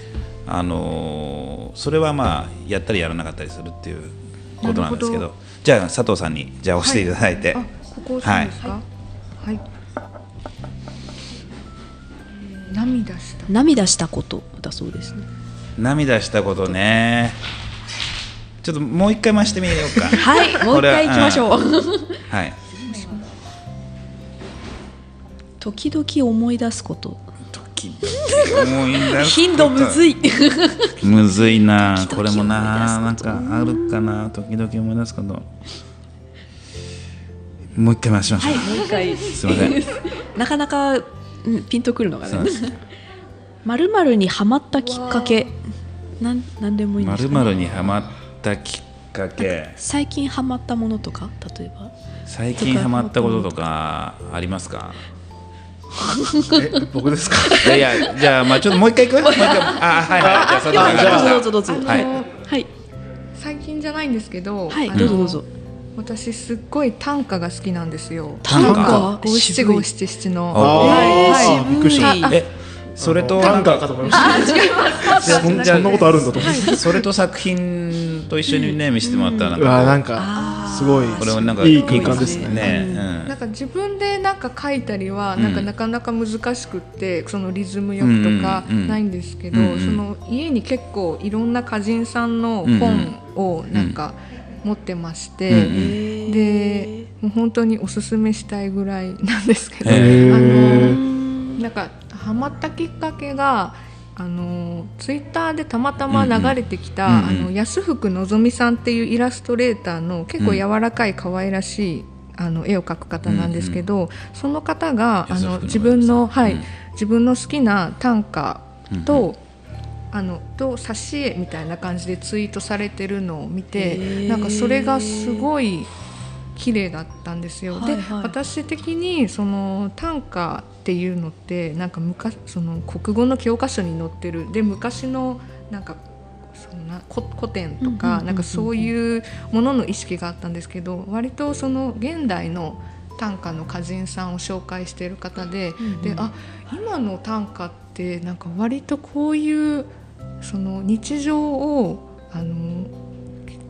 あのそれはまあやったりやらなかったりするっていうことなんですけどじゃあ佐藤さんにじゃあ押していただいて、あ、ここ押すんですか？はい。涙した。涙したことだそうですね。涙したことね。ちょっともう一回回してみようか。[laughs] はいもう一回行きましょう。はい。時々思い出すこと。時々思い出すこと頻度むずい。むずいな。これもななんかあるかな時々思い出すこと。もう一回回しましょう、はいもう一回。すいません。なかなかうんピンとくるのがね。まるまるにハマったきっかけ。なんなんでもいいんまるですか、ね、まるにはまったきっかけ。最近ハマったものとか例えば。最近ハマったこととかありますか？え [laughs] 僕ですか？いやいやじゃあまあちょっともう一回いく？もう一回。あはいはい。じゃあどうぞどうぞどうぞ。はい。はい。最近じゃないんですけど。はいどうぞどうぞ。私すっごい短歌が好きなんですよ。短歌？五七五七七の。あはいはい。びっくりした。えそれと短歌かと思いました。そんそんなことあるんだと思ってそれと作品と一緒にね見せてもらったらなんかかすごいこれはなんかいい空間ですね。ね。なんか自分でなんか書いたりはうん。なんかなかなか難しくってそのリズムよくとかないんですけどうんうん。その家に結構いろんな歌人さんの本をなんか持ってましうんうてん。でもう本当におすすめしたいぐらいなんですけどあのなんかハマったきっかけがあのツイッターでたまたま流れてきた、うんうん。あの安福のぞみさんっていうイラストレーターの結構柔らかい可愛らしい、あの絵を描く方なんですけど、その方があの自分の、はいうん自分の好きな短歌と、うんあのと挿絵みたいな感じでツイートされてるのを見へてー。なんかそれがすごい綺麗だったんですよ。ではいはい。私的にその短歌っていうのってなんか昔その国語の教科書に載ってる。で昔のなんかそんな古古典とうんうんうんうんかなんかそういうものの意識があったんですけど割とその現代の短歌の歌人さんを紹介している方で,、であ今の短歌ってなんか割とこういうその日常をあの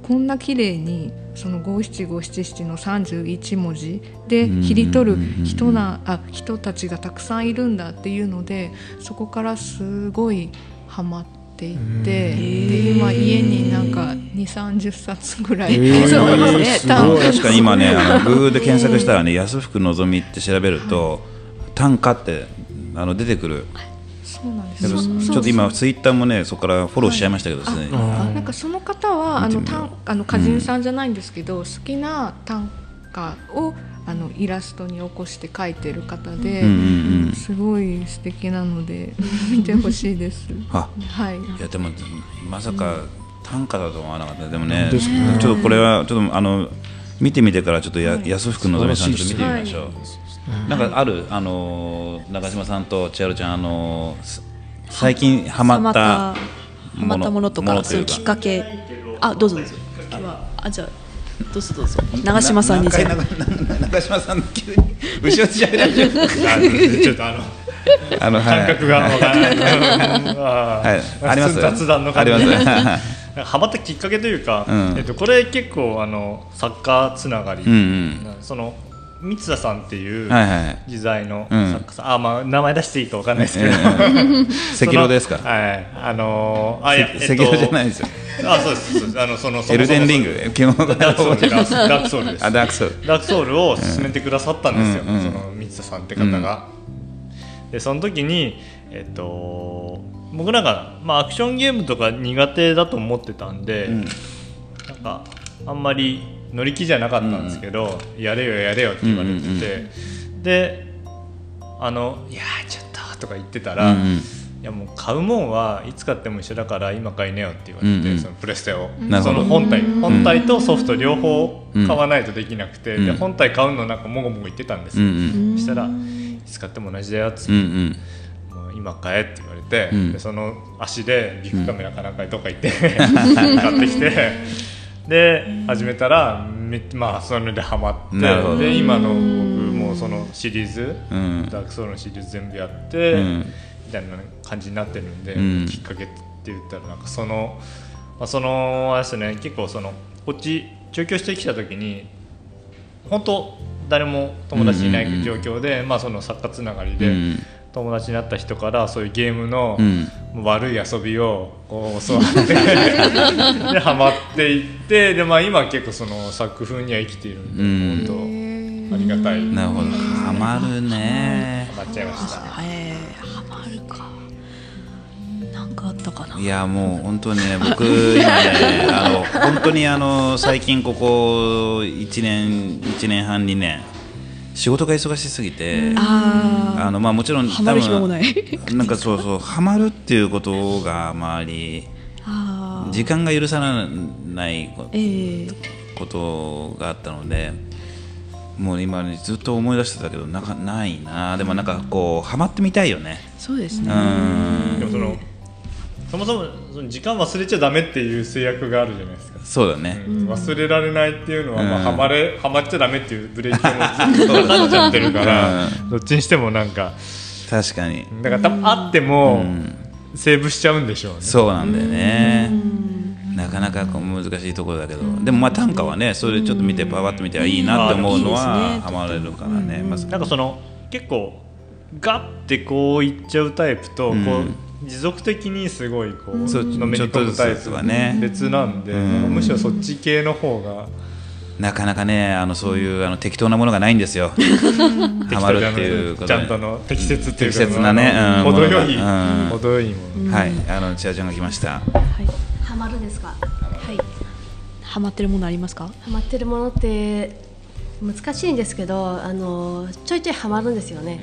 こんな綺麗にその五七五七七の31文字で切り取る人なあ人たちがたくさんいるんだっていうのでそこからすごいハマっっていってで今家になんか2 3 0冊ぐらい、そう。ですね確かに今ねあの Google で検索したらね安福のぞみって調べると、単価ってあの出てくるちょっと今ツイッターもねそこからフォローしちゃいましたけどですね、はい、なんかその方はあの単あの歌人さんじゃないんですけど、うん、好きな短歌をあのイラストに起こして描いてる方で、うんうんうん、すごい素敵なので [laughs] 見てほしいです。はい。いやでもまさか短歌だと思わなかった。でもね、ちょっとこれはちょっとあの見てみてからちょっとや、はい、安福のぞみさんちょっと見てみましょう。はい、なんかあるあの中島さんと千春ちゃんあの最近ハマったハマったものとかそういうきっかけ。あどうぞどうぞ。あじゃあどうぞどうぞ。長嶋さんに長嶋さん急に [laughs] 後ろしゃべらちょっとあのあの、感覚がわからない。はい、あります？雑談の感じ。[laughs] ハマったきっかけというか、えっとこれ結構あのサッカーつながり、その三田さんっていう自在の作家さん、あまあ名前出していいかわかんないですけど、[laughs] 赤狼ですか？はい、あのあいや赤狼じゃないですよ。あそうですそうです。あのそのエルデンリング？ダークソウルダークソウルです。[laughs] あダークソウル。ダークソウルを進めてくださったんですよ、うん、その三田さんって方が、うん、でその時にえっと僕なんか、まあ、アクションゲームとか苦手だと思ってたんで、うん、なんかあんまり乗り気じゃなかったんですけど、やれよやれよって言われてて、うんうんうん、であの「いやちょっと」とか言ってたら、うんうん。いやもう買うもんはいつ買っても一緒だから今買いなよって言われて、うんうん、そのプレステを。その本体本体とソフト両方買わないとできなくて、うん、で本体買うのなんかもごもご言ってたんですよ、うん。うん、そしたらいつ買っても同じだよっつって、うんうん、もう今買えって言われて、うん、でその足でビッグカメラかなんかどっか行って [laughs] 買ってきてで始めたらめまあそれでハマってで今の僕もそのシリーズ、ダークソウルのシリーズ全部やって。たいな感じになってるんで、うん、きっかけって言ったらなんかその、まあ、そのあれですね結構そのこっち上京してきた時に本当誰も友達いない状況で、まあ、その作家つながりで。友達になった人からそういうゲームの悪い遊びをこう教わって [laughs] でハマっていってで、まあ、今結構その作風には生きているんで、うん、本当ありがたい。なるほど。ハマるね。ハマっちゃいました、か。あったかな。いやもう本当にね僕今ねあの本当にあの最近ここ1年1年半2年仕事が忙しすぎてあのまあもちろん多分 [laughs] なんかそうそうハマるっていうことが周り時間が許さないことがあったので、もう今、ね、ずっと思い出してたけどなかないな。でもなんかこうハマってみたいよね。そうですね。うん。でもそのそもそもその時間忘れちゃダメっていう制約があるじゃないですか。そうだね、うん、忘れられないっていうのは、まあ、はまれはまっちゃダメっていうブレーキもずっとかかっちゃってるから、[laughs] どっちにしてもなんか。確かに。だから多分あっても、セーブしちゃうんでしょうね。そうなんだよね、なかなかこう難しいところだけど、でもまあ短歌はねそれちょっと見てパワッと見ていいなって思うのはハマれるからね、まずなんかその結構ガッてこういっちゃうタイプと、こう持続的にすごいこうのめり込むタイプはね別なんで、うん、むしろそっち系の方がなかなかねあのそういうあの適当なものがないんですよ。ハマるっていうちゃんとの適切っていう適切なね、うん、程よい、うん、程よいもの。はい。あの千葉ちゃんが来ました。はい。ハマるですか？はい。ハマってるものありますか？ハマってるものって難しいんですけどあのちょいちょいハマるんですよね、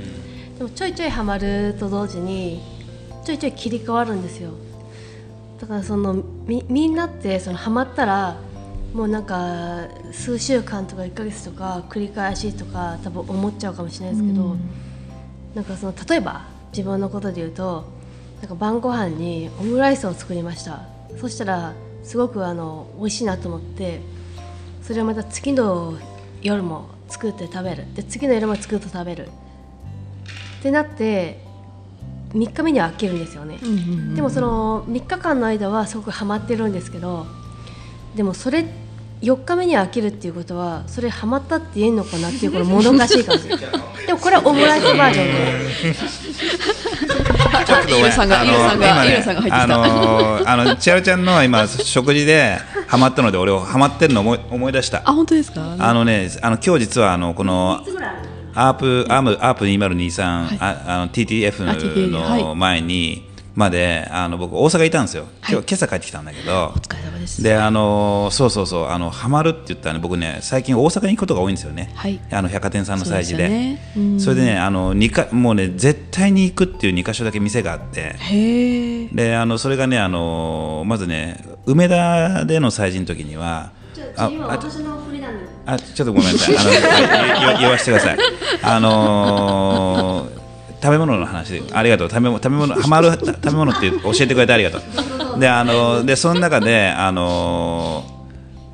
でもちょいちょいハマると同時にちょいちょい切り替わるんですよ。だからそのみみんなってそのハマったらもうなんか数週間とか1か月とか繰り返しとか多分思っちゃうかもしれないですけど、うん、なんかその例えば自分のことで言うとなんか晩ご飯にオムライスを作りました。そしたらすごくあの美味しいなと思ってそれをまた次の夜も作って食べる。で次の夜も作って食べる。ってなって3日目には飽きるんですよね、うんうんうん、でもその3日間の間はすごくハマってるんですけどでもそれ4日目に飽きるっていうことはそれハマったって言えんのかなっていうこのもどかしい感じ。[laughs] でもこれはオムライスバージョンで。ちょっとイルさんがあのイルさんが今ねイルさんが入ってきた。あのーあの千春ちゃんの今食事でハマったので俺ハマってるの思い思い出した。あ本当ですか？あのねあの今日実はあのこのアープアームアープ2023、ああの TTF の前にまであの僕大阪いたんですよ。今日、今朝帰ってきたんだけど。お疲れ様ですであのそうそうそうあのハマるって言ったらね僕ね最近大阪に行くことが多いんですよね。はいあの百貨店さんの催事で。そうですよねうんそれでねあの二かもうね絶対に行くっていう2箇所だけ店があって。へえであのそれがねあのまずね梅田での催事の時にはああのあちょっとごめんなさい。あの言わせてください。あのー食べ物の話。でありがとう。食べ物食べ物ハマる食べ物って教えてくれてありがとう。であのでその中であの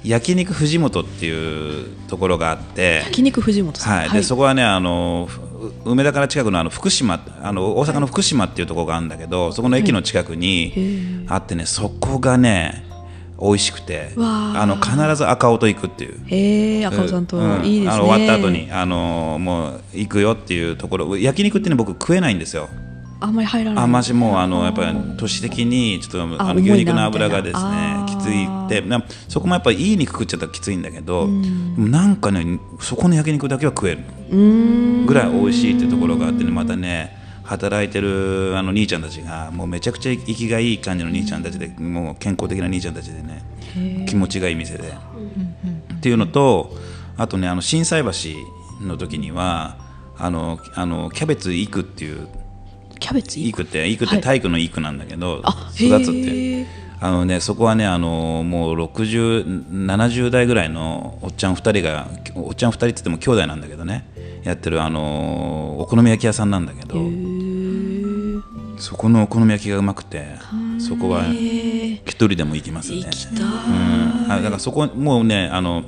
焼肉藤本っていうところがあって。焼肉藤本さん。はい、でそこはねあのふ梅田から近くのあの福島あの大阪の福島っていうところがあるんだけどそこの駅の近くにあってねそこがね美味しくてわあ。あの必ず赤尾と行くっていう。へえ赤尾さんとうん。いいですね。あの終わった後にあのもう行くよっていうところ焼肉ってね僕食えないんですよ。あんまり入らない。あんましもうあのやっぱり都市的にちょっとあの牛肉の脂がですねきついって。なそこもやっぱりいい肉食っちゃったらきついんだけど、でもなんかねそこの焼肉だけは食えるぐらい美味しいっていうところがあってねまたね働いてるあの兄ちゃんたちがもうめちゃくちゃ生きがいい感じの兄ちゃんたちでもう健康的な兄ちゃんたちでね気持ちがいい店で。っていうのとあとねあの心斎橋の時にはあのあのキャベツイクっていうキャベツイク？ってイクって体育のイクなんだけど、あ育つっへてー。あのねそこはねあのもう6070代ぐらいのおっちゃん2人がおっちゃん2人って言っても兄弟なんだけどねやってるあのお好み焼き屋さんなんだけどそこのお好み焼きがうまくてそこは一人でも行きますね。行きたい。うん、あだからそこもうねあの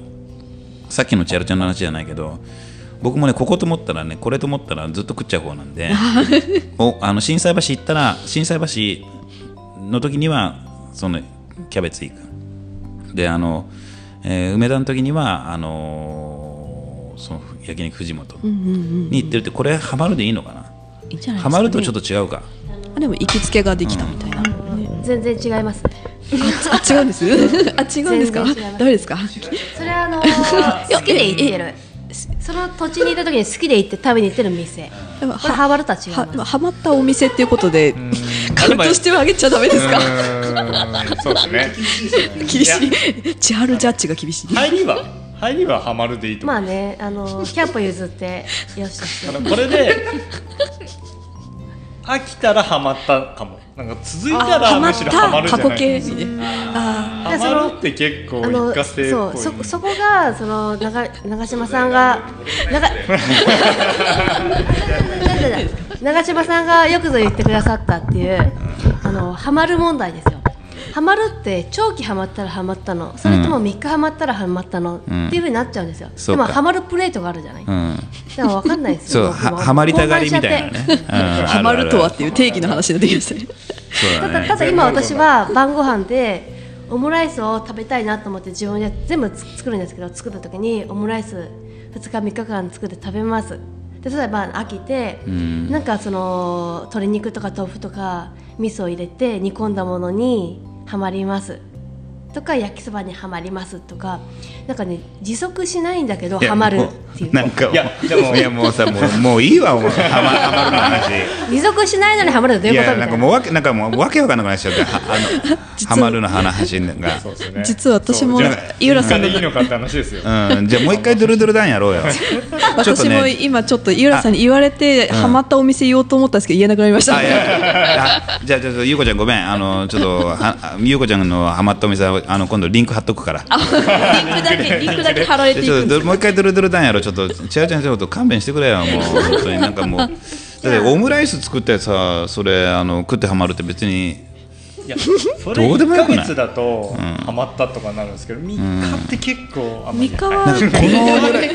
さっきの千春ちゃんの話じゃないけど僕もねここと思ったらねこれと思ったらずっと食っちゃう方なんでおあの心斎橋行ったら心斎橋の時にはそのキャベツ行く。であの、えー梅田の時にはあのーその焼肉藤本に行ってるってこれハマるでいいのかな？ハマるとちょっと違うか。あでも行きつけができたみたいな、ね全然違いますね。あ [laughs] 違うんです？[laughs] あ違うんですか？全然違います。ダメですか？それはあのー [laughs] 好きで行ってる。その土地にいた時に好きで行って食べに行ってる店。でもこれハマるとは違いますははまったお店っていうことでカウントしてはあげちゃダメですか？そうですね。厳しい。千春ジャッジが厳しい。入りは入りはハマるでいいとまあねあのーキャンプ譲ってよしとし。てこれで飽きたらハマったかも。なんか続いたらはまっむしろハマた？るじゃない過去形？あハマるって結構あの一過性っそうぽいそそこがその長長嶋さんが長 [laughs] 長嶋さんがよくぞ言ってくださったっていうあのハマる問題ですよ。ハマるって長期ハマったらハマったの。それとも3日ハマったらハマったの、っていうふうになっちゃうんですよ、そうか。でもハマるプレートがあるじゃない、うん。でも分かんないですそうよ僕も。はハマりたがりみたいなね。興奮しちゃって。うん。ハマるとはあっていう定義の話ができましたね。そうだね。ただただ今私は晩ご飯でオムライスを食べたいなと思って自分で全部つ作るんですけど作った時にオムライス2日3日間作って食べます。で例えば飽きて、なんかその鶏肉とか豆腐とか味噌を入れて煮込んだものにはまります。とか焼きそばにはまりますとかなんかね持続しないんだけどはまるなんかいやでも。いやもうさもうもういいわもうハマハマるの話。持続しないのにはまるってどういいうことみたいな。やなんかもうわけなんかもうわけわかんなくなっちゃってはあの [laughs] ハマるの話が。そうですね。実は私も井浦さんのいいのかって話ですよ。うんじゃあもう一回ドゥルドゥルダンやろうよ。[laughs] 私もね。今ちょっと井浦さんに言われてハマったお店言おうと思ったんですけど言えなくなりました。じゃあちょっとゆうこちゃんごめん。あのちょっとはあゆうこちゃんのハマったお店はあの今度リンク貼っとくから。リンクだけリンクだけ貼られていくんですともう一回ドゥルドゥルダンやろうちょっとちあちゃんちょっと勘弁してくれよもう本当に。なんかもうだってオムライス作ってさそれあの食ってハマるって別にいやそれどうでも1よくない？ヶ月だとハマったとかなるんですけど3日って結構あんまり三日はなんか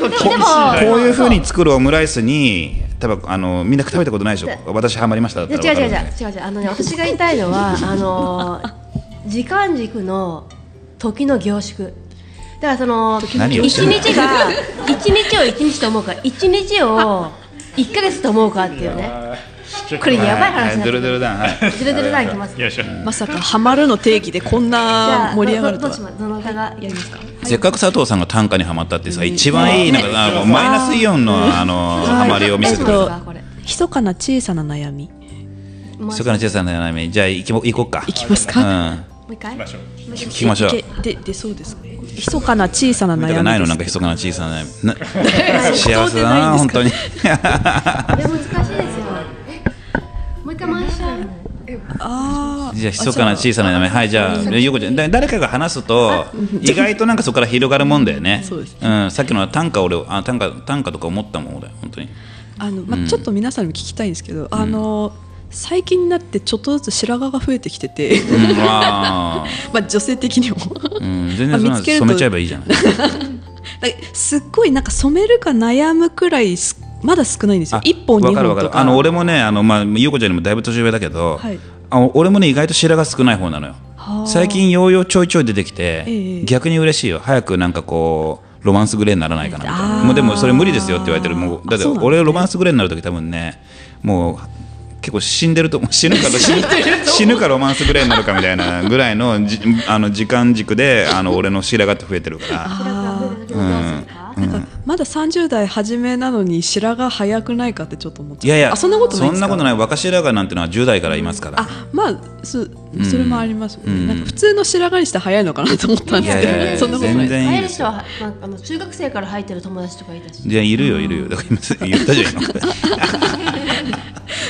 この [laughs] ここういうふうに作るオムライスに多分あのみんな食べたことないでしょ？私ハマりましただったらいや違う違う違う違う違う。あのね私が言いたいのはあの時間軸の時の凝縮。でからその何を一日が一日を一日と思うか一日を一ヶ月と思うかっていうね。これやばい話になってドゥルドゥルだはい。ズルズルダンいきますまさかハマるの定義でこんなあ盛り上がるとは。どの歌がやりますか？せっかく佐藤さんが短歌にはまったってさ一番いいなんかマイナスイオンのあのハマりを見せてくれる。密かな小さな悩み。そこから小さな悩み。じゃあ行きも行こうか。いきますか？うん。もう一回？行きましょう。聞きましょうけで出そうですね密かな小さな悩みないの？なんか密かな小さな悩み。な [laughs] 幸せだな本当に。これ難しいですよもう一回回しちゃう。あー。じゃあ密かな小さな悩み。はいじゃあゆうこちゃん。だ誰かが話すと [laughs] 意外となんかそこから広がるもんだよね。そうですうんさっきの短歌俺あ短歌短歌とか思ったもん俺本当に。あの、まあ、ちょっと皆さんにも聞きたいんですけど、あの最近になってちょっとずつ白髪が増えてきてて、うんわ [laughs] まあ女性的にも。ーうん全然そんな染めちゃえばいいじゃ [laughs] ないすっごいなんか染めるか悩むくらいすまだ少ないんですよ。あ一本二わかるわ本とかあの俺もねあのまあ優子ちゃんにもだいぶ年上だけど、はい。あの俺もね意外と白髪少ない方なのよ。はあ。最近ヨーヨーちょいちょい出てきて、ええ逆に嬉しいよ。早くなんかこうロマンスグレーにならないかなみたいな。もうでもそれ無理ですよって言われてる。もうだって俺ロマンスグレーになる時多分ねもう結構死んでると思う。死ぬか死ぬ死ぬかロマンスグレーになるかみたいなぐらいのじあの時間軸であの俺の白髪って増えてるから。うでなん。かまだ30代初めなのに白髪早くないかってちょっと思っちゃう。いやいやあそんなことないですか？そんなことない。若白髪なんてのは10代からいますから。あまあそそれもありますもんね、うん。なんか普通の白髪にして早いのかなと思ったんですけどいやいやいや [laughs] そんなことない全然い人はなんかあの中学生から入ってる友達とかいたし。いやいるよいるよ。だから今言ったじゃん今。[laughs]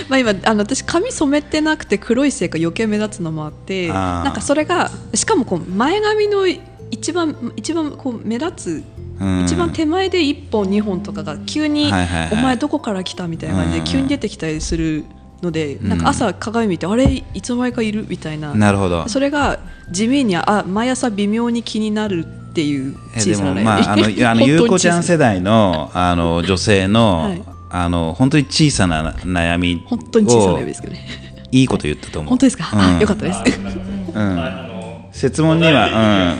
まあ今あの私髪染めてなくて黒いせいか余計目立つのもあってなんかそれがしかもこう前髪の一番一番こう目立つうん一番手前で1本2本とかが急にはいはいはい「お前どこから来た?」みたいな感じでうん。急に出てきたりするのでん。なんか朝鏡見て「あれいつの間にかいる?」みたいな。なるほど。それが地味にあ毎朝微妙に気になるっていう小さな悩みもまああの [laughs] あの本当に優子ちゃん世代のあの女性の、はい。あの本当に小さな悩み本当に小さな悩みをですけどね。いいこと言ったと思う。本当ですか、うん。あ [laughs] よかったです。うん、質問には、うん、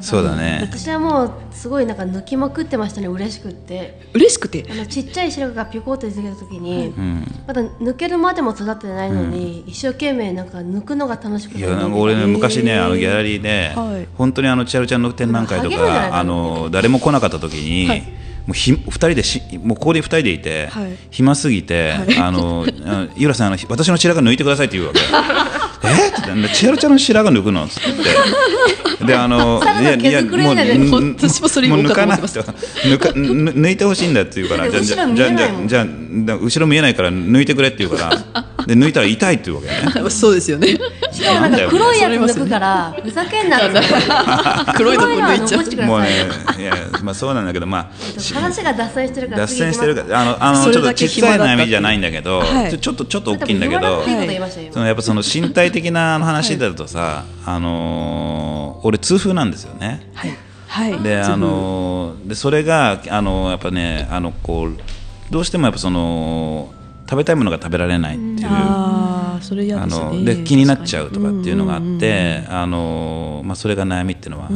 そうだね。私はもうすごいなんか抜きまくってましたね嬉しくって。嬉しくて？あのちっちゃい白髪がピョコって出てきた時に、うんまだ抜けるまでも育ってないのに、一生懸命なんか抜くのが楽しくていやなんか俺ね昔ねあのギャラリーで、はい。本当にあの千春ちゃんの展覧会とかあの誰も来なかった時に、はい。もうひ二人でしもうここで二人でいて、はい。暇すぎて、あのあ井浦さんあの私の白髪抜いてくださいって言うわけ [laughs] え？っつって千春ちゃんの白髪抜くの？っつって。であのいだねん本当私もそれもう抜か抜かぬ抜いてほしいんだって言うからじゃあじゃあ後ろ見じゃあえないもん。じゃあじゃあ後ろ見えないから抜いてくれって言うから。で抜いたら痛いって言うわけね。[laughs] そうですよね。しかもなんか黒いやつ抜くからふざけんなって。黒いとこ抜いちゃう。もうねさいや、まあそうなんだけど、まあ、し話が脱線してるから脱線してるから、あの、あの、ちょっとそれだけちっちゃい悩みじゃないんだけど、はいちょっと、ちょっと大きいんだけどそのやっぱその身体的なあの話だとさ、あのー俺痛風なんですよね。はいはいで、あのーでそれがあのーやっぱね、あのこうどうしてもやっぱその食べたいものが食べられないっていう。ああそれ嫌あですねので気になっちゃうとかっていうのがあって、あのーまあそれが悩みっていうのは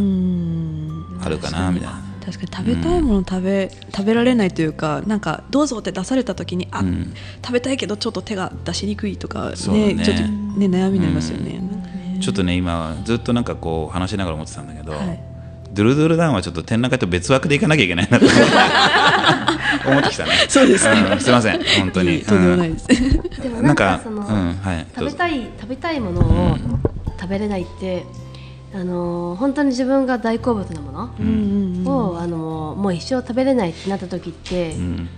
あるかなみたいな。確かに食べたいもの食べ,、食べられないというかなんかどうぞって出された時にあ、うん。食べたいけどちょっと手が出しにくいとかそうね。ねちょっとね悩みになりますよね。なんかね。ちょっとね今ずっとなんかこう話しながら思ってたんだけど、はい。ドゥルドゥルダウンはちょっと展覧会と別枠で行かなきゃいけないなと思って [laughs] きたね。そうですね。ん。すいません本当に。[laughs] とんでもないです。でもなんかその、うんはい食べたい食べたいものを食べれないって、あのー本当に自分が大好物なものを、あのーもう一生食べれないってなった時って、うん。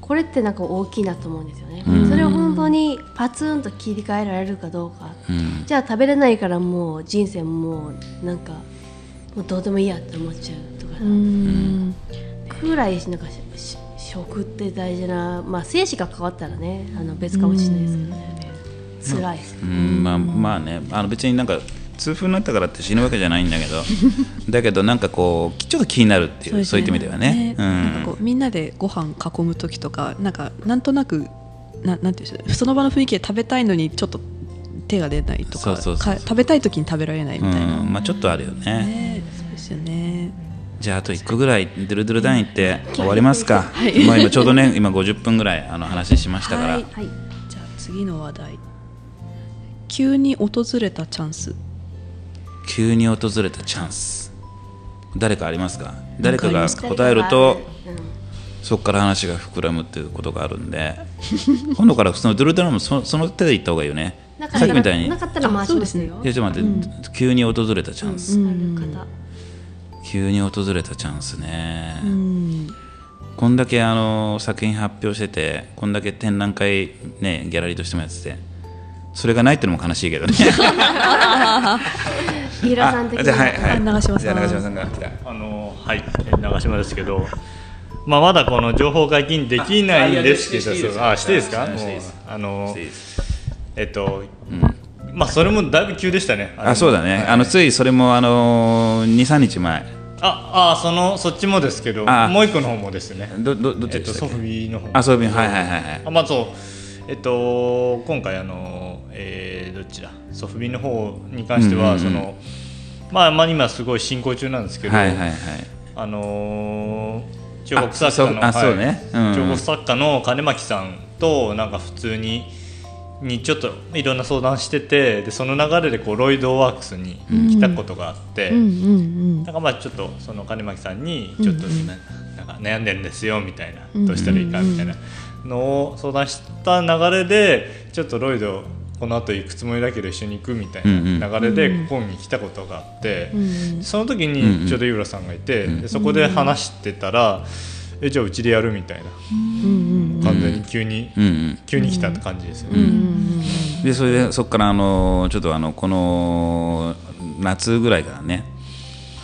これってなんか大きいなと思うんですよね、うん。それを本当にパツンと切り替えられるかどうか、うん。じゃあ食べれないからもう人生もうなんかもうどうでもいいやって思っちゃうとか、うん。くらいなんか食って大事なまあ生死が変わったらねあの別かもしれないですけどね、辛いです、うん。まあまあね。あの別になんか痛風になったからって死ぬわけじゃないんだけど。[laughs] だけどなんかこうちょっと気になるっていうそういった意味ではね。うなんかんこうみんなでご飯囲む時とかなんかなんとなくななんていうんですかその場の雰囲気で食べたいのにちょっと手手が出ないとかそうそうそうそう。か食べたい時に食べられないみたいな、うん。まあちょっとあるよね。ねそうですよね。じゃああと1個ぐらいドゥルドゥルダインって終わりますか、まあ今ちょうどね今50分ぐらいあの話しましたから、はい。はい。じゃあ次の話題。急に訪れたチャンス急に訪れたチャンス。誰かありますか？誰かが答えるとそこから話が膨らむっていうことがあるんで [laughs] 今度からそのドゥルドゥルもそその手で行った方がいいよねさっきみたいにいなかったら回しますよやちょっと待って、急に訪れたチャンス、ある方急に訪れたチャンスね、うんこんだけあの作品発表しててこんだけ展覧会ねギャラリーとしてもやっててそれがないってのも悲しいけどね飯浦さん的じゃあはいにはい。あ長嶋さん。長嶋さんが来た。あのはい。長島ですけど、まあ、まだこの情報解禁できないんですけどあしていいですよそうあしていいです。かあのえっと、まあそれもだいぶ急でしたね。あそうだね、あのついそれもあの23日前。ああそのそっちもですけどあ。もう一個の方もですね。どどどっちえっとソでしたっけ、フビの方。あそういうはいはいはいはい。あまあそう。えっと今回あの、っちだ？ソフビの方に関しては、そのまあまあ今すごい進行中なんですけど、はいはいはい。あのー彫刻作家のあそうあそうね。うん彫刻作家の金巻さんとなんか普通ににちょっといろんな相談しててでその流れでこうロイドワークスに来たことがあって、うんうんなん。かまあちょっとその金巻さんにちょっとななんか悩んでるんですよみたいなどうしたらいいかみたいなのを相談した流れでちょっとロイドこの後行くつもりだけど一緒に行くみたいな流れでここに来たことがあってその時にちょうど井浦さんがいてでそこで話してたらえじゃあうちでやるみたいな完全に急にうんうん。急に来たって感じですよね。でそれでそこからあのちょっとあのこの夏ぐらいからね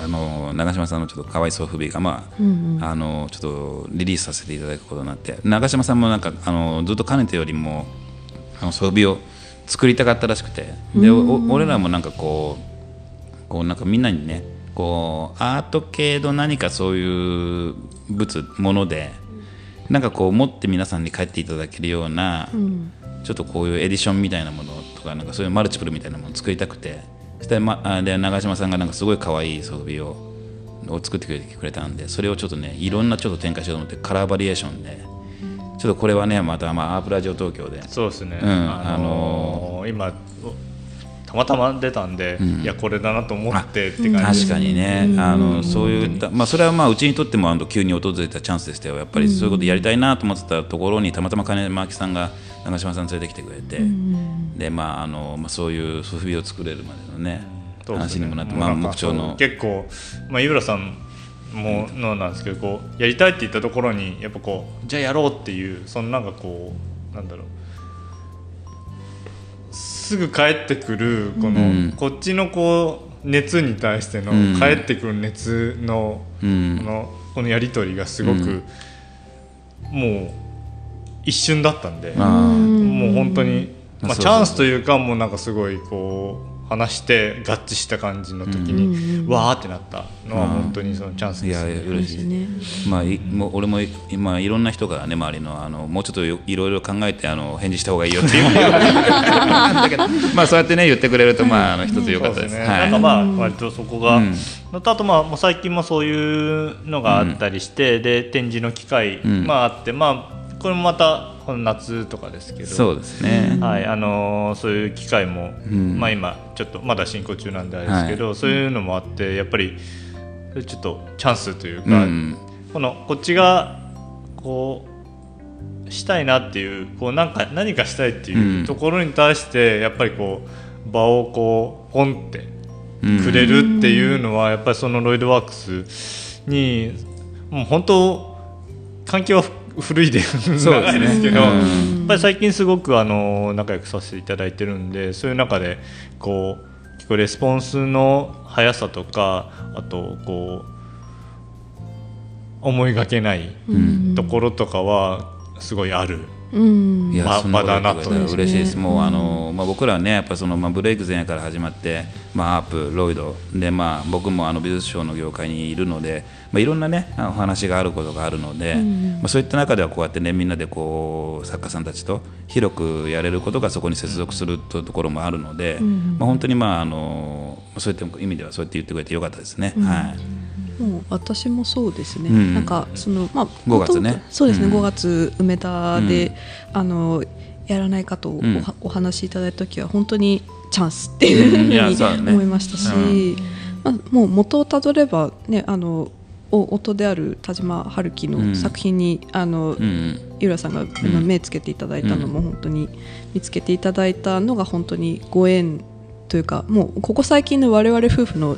あの長嶋さんのちょっとかわいそう不備が、まああのちょっとリリースさせていただくことになって長嶋さんもなんかあのずっとかねてよりもあの装備を作りたかったらしくて。で俺らもなんかこうこうなんかみんなにねこうアート系の何かそういう物ものでなんかこう持って皆さんに帰っていただけるような、ちょっとこういうエディションみたいなものとかなんかそういうマルチプルみたいなものを作りたくて。そして、ま、あで長嶋さんがなんかすごい可愛い装備をを作ってくれてくれたんでそれをちょっとねいろんなちょっと展開しようと思ってカラーバリエーションでちょっとこれはねまた、まあ、アープラジオ東京で。そうですね、うんあのー今たまたま出たんで、いやこれだなと思ってって感じ確かにね、あのそういった、まあ、それはまあうちにとってもあの急に訪れたチャンスでしたよ、やっぱりそういうことやりたいなと思ってたところに、たまたま金巻さんが長嶋さん連れてきてくれて、でまああのまあ、そういうソフビを作れるまでのね、ね。話にもなって、まあ、目標の。結構、まあ、井浦さんものなんですけどこうやりたいって言ったところにやっぱこうじゃあやろうっていうそのなんかこうなんだろう。すぐ帰ってくるこの、うん。こっちのこう熱に対してのうん。帰ってくる熱の,、うん。このこのやり取りがすごく、もう一瞬だったんで。まあもう本当に、まあ、チャンスというかもうなんかすごいこう話して合致した感じの時に、わーってなったのは本当にそのチャンスいやですね。嬉しい、まあ、いもう俺も今いろんな人からね周りのあのもうちょっとよいろいろ考えてあの返事した方がいいよっていう。だけどまあそうやってね言ってくれるとまああの一つ良かったです。ね、はい。なんかまあ割とそこが、あとまあもう最近もそういうのがあったりして、で展示の機会、ん。まああってまあこれもまたこの夏とかですけどそうですね、はいあのーそういう機会も、ん。まあ、今ちょっとまだ進行中なんであれですけど、そういうのもあってやっぱりちょっとチャンスというか、うん。このこっちがこうしたいなっていうこうなんか何かしたいっていううん。ところに対してやっぱりこう場をこうポンってくれるっていうのはやっぱりそのロイドワークスにもう本当環境は古いでそうですね。長いですけど、うん。やっぱり最近すごくあの仲良くさせていただいてるんでそういう中でこう結構レスポンスの速さとかあとこう思いがけないところとかはすごいある。いや、まそん。なことまだ言ってくれたら嬉しいです。もうあのまあ僕らはねやっぱそのまあブレイク前夜から始まって、まあアープロイド。でまあ僕もあの美術賞の業界にいるので、まあいろんなねお話があることがあるので、まあそういった中ではこうやってねみんなでこう作家さんたちと広くやれることがそこに接続するというところもあるので、まあ本当にまああのそういった意味ではそうやって言ってくれてよかったですね。はい。もう私もそうですね、うんなんかそのまあ5月ね。そうですね、うん。5月梅田で、あのやらないかとお,、ん。お話しいただいた時は本当にチャンスっていうふうにね。思いましたし、まあ、もう元をたどればねあのお音である田島春樹うん。の作品に、あのうん井浦さんが今目つけていただいたのも本当に見つけていただいたのが本当にご縁というかもうここ最近の我々夫婦の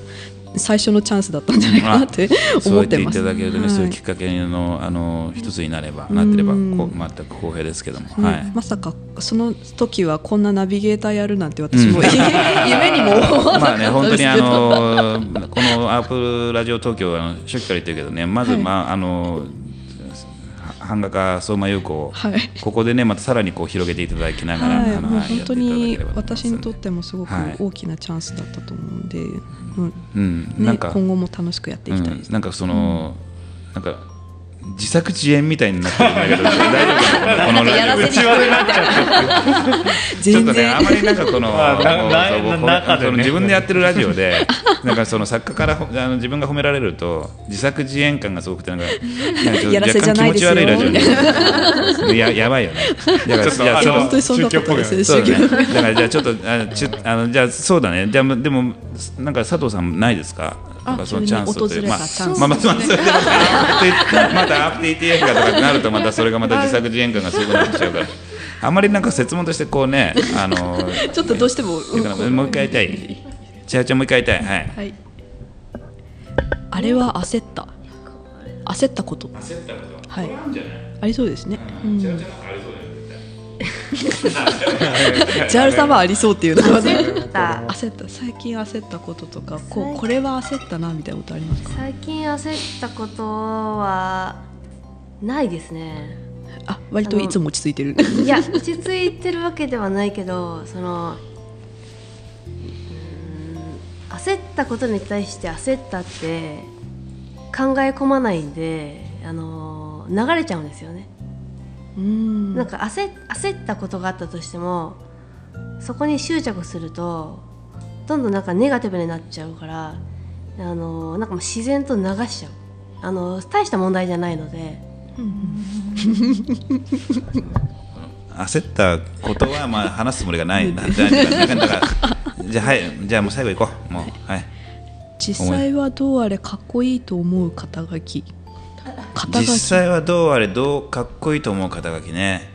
最初のチャンスだったんじゃないかなって [laughs] そう言っててい思っます。ただけるとね、はい。そういうきっかけのあの一つになればなってればうん。こう全く公平ですけども、ねはい。まさかその時はこんなナビゲーターやるなんて私も、[laughs] 夢にも思わなかった本当にあですけど、のこのアップルラジオ東京は初期から言ってるけどね、まず、はい。まああの版画家相馬優子を、はい。ここでねまたさらにこう広げていただきながら、はい、本当に私にとってもすごくはい。大きなチャンスだったと思うんで、うん。うん、ねなん。か、今後も楽しくやっていきたいです。うん、なんかその、なんか自作自演みたいになってるんだけど [laughs] 大丈夫かな？このこのラジオ。うちわでなっちゃってちょっとね、全然。あまりなんかこの、自分でやってるラジオで、[laughs] なんかその作家からほあの自分が褒められると、自作自演感がすごくて、なんか、[laughs] 若干気持ち悪いラジオにややばいよね。だから、ちょっとじゃああの本当にそんなことですね。だからじゃあちょっとあちゅあのじゃあそうだね。じゃあでもなんか佐藤さんないですか？なんかそのチャンスというまあまあまたまたアップ ETF がとかになるとまたそれがまた自作自演感がすごくなっちゃうから。あんまりなんか説問としてこうねあの [laughs] ちょっとどうしても、もう一回やりたい。ちゃうちゃんもう一回やりたい。はい。はい。あれは焦った。焦ったこと。焦ったこと。はい。ありそうですね。うん。ジ。ャールさんはありそうっていうのはね。焦った焦った。最近焦ったこととか、こうこれは焦ったなみたいなことありますか？最近焦ったことはないですねあ、割といつも落ち着いてる。いや落ち着いてるわけではないけどその焦ったことに対して焦ったって考え込まないんであの流れちゃうんですよね、うん。なんか焦焦ったことがあったとしてもそこに執着するとどんどんなんかネガティブになっちゃうからあのなんかもう自然と流しちゃうあの大した問題じゃないので焦ったことはまあ話すつもりがない。なんじゃないだからじゃあはいじゃあもう最後行こう。もうはい。実際はどうあれかっこいいと思う肩書き。肩書実き。際はどうあれどうかっこいいと思う肩書きね。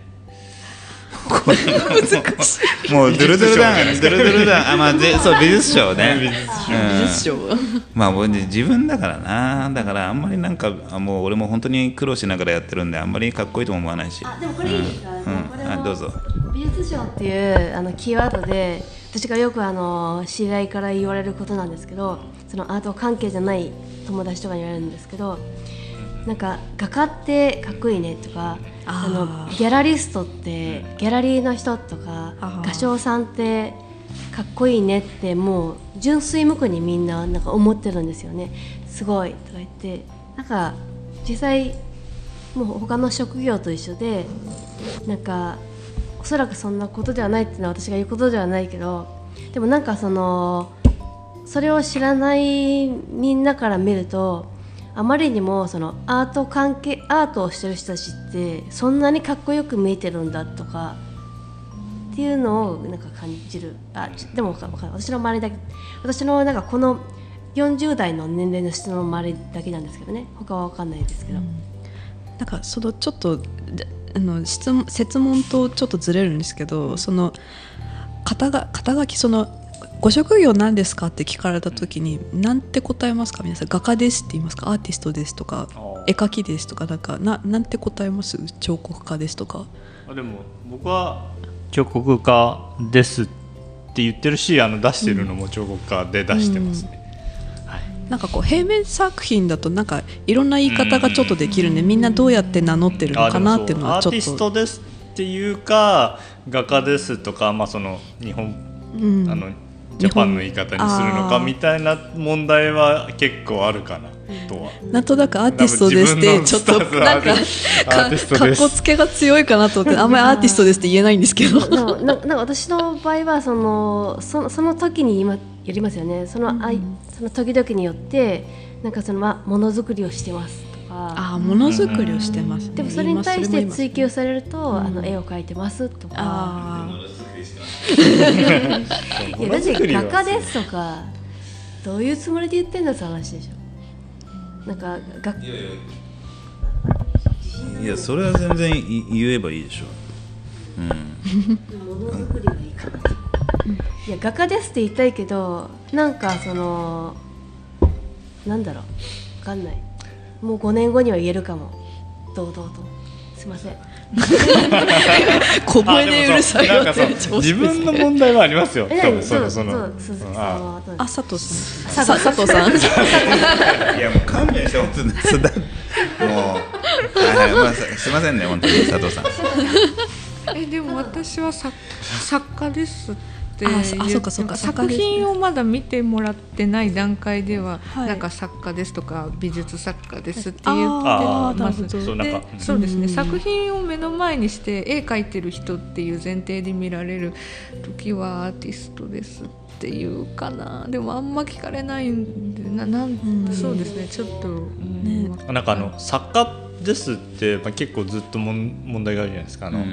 もうドゥルドゥルだ。ドゥルドゥルだ。あまあでそう [laughs] 美術賞ね。美術賞。まあ僕自分だからな。だからあんまりなんかあもう俺も本当に苦労しながらやってるんであんまりかっこいいとも思わないし。あでもこれいいですか、うん。これもあどうぞ。美術賞っていうあのキーワードで私がよくあの知り合いから言われることなんですけどそのアート関係じゃない友達とかに言われるんですけどなんか画家ってかっこいいねとかあのギャラリストってギャラリーの人とか画商さんってかっこいいねってもう純粋無垢にみんななんか思ってるんですよね。すごいとか言ってなんか実際もう他の職業と一緒でなんかおそらくそんなことではないっていうのは私が言うことではないけどでもなんかそのそれを知らないみんなから見るとあまりにもそのアート関係アートをしてる人たちってそんなにかっこよく見えてるんだとかっていうのをなんか感じる。あでもわかわかんない私の周りだけ私のなんかこの40代の年齢の人の周りだけなんですけどね。他は分かんないですけど、なんかそのちょっとあの質問設問とちょっとずれるんですけどその肩が肩書きそのご職業何ですか？って聞かれた時に何て答えますか？皆さん画家ですって言いますかアーティストですとか絵描きですとかなんかななんて答えます？彫刻家ですとか。あでも僕は彫刻家ですって言ってるしあの出してるのも彫刻家で出してますね、なんかこう平面作品だとなんかいろんな言い方がちょっとできるんでみんなどうやって名乗ってるのかなっていうのはちょっアーティストとですっっていうか画家ですとか、まあ、その日本、うん、あのジャパンの言い方にするのかみたいな問題は結構あるかな。とは。なんとなくアーティストですってちょっとなんかかっこつけが強いかなと思って [laughs] あんまりアーティストですって言えないんですけど。ななんか私の場合はそのそその時に今やりますよね。その,、あいその時々によってなんかその、ま、ものづくりをしてますとか。あものづくりをしてます、でもそれに対して追求されると、あの絵を描いてますとか。あ [laughs] いやだって画家ですとかどういうつもりで言ってんだって話でしょ。なんかがいやそれは全然言えばいいでしょ。う、うん、ものづくりはいいかないや画家ですって言いたいけどなんかそのなんだろう。分かんない。もう5年後には言えるかも。堂々と。すいません [laughs] 小声でうるさいよって自分の問題はありますよ。そうそうそうそうあ佐藤さん。佐藤。さん。いやもう勘弁してもうすみませんね本当に佐藤さん。えでも私は作作家です。って作品をまだ見てもらってない段階では、はい、なんか作家ですとか美術作家ですって言ってますでそうですね、作品を目の前にして絵描いてる人っていう前提で見られる時はアーティストですっていうかな。でもあんま聞かれないんでななん、そうですね。ちょっと、ね、なんかあの作家ですって、まあ、結構ずっともん問題があるじゃないですか。あの、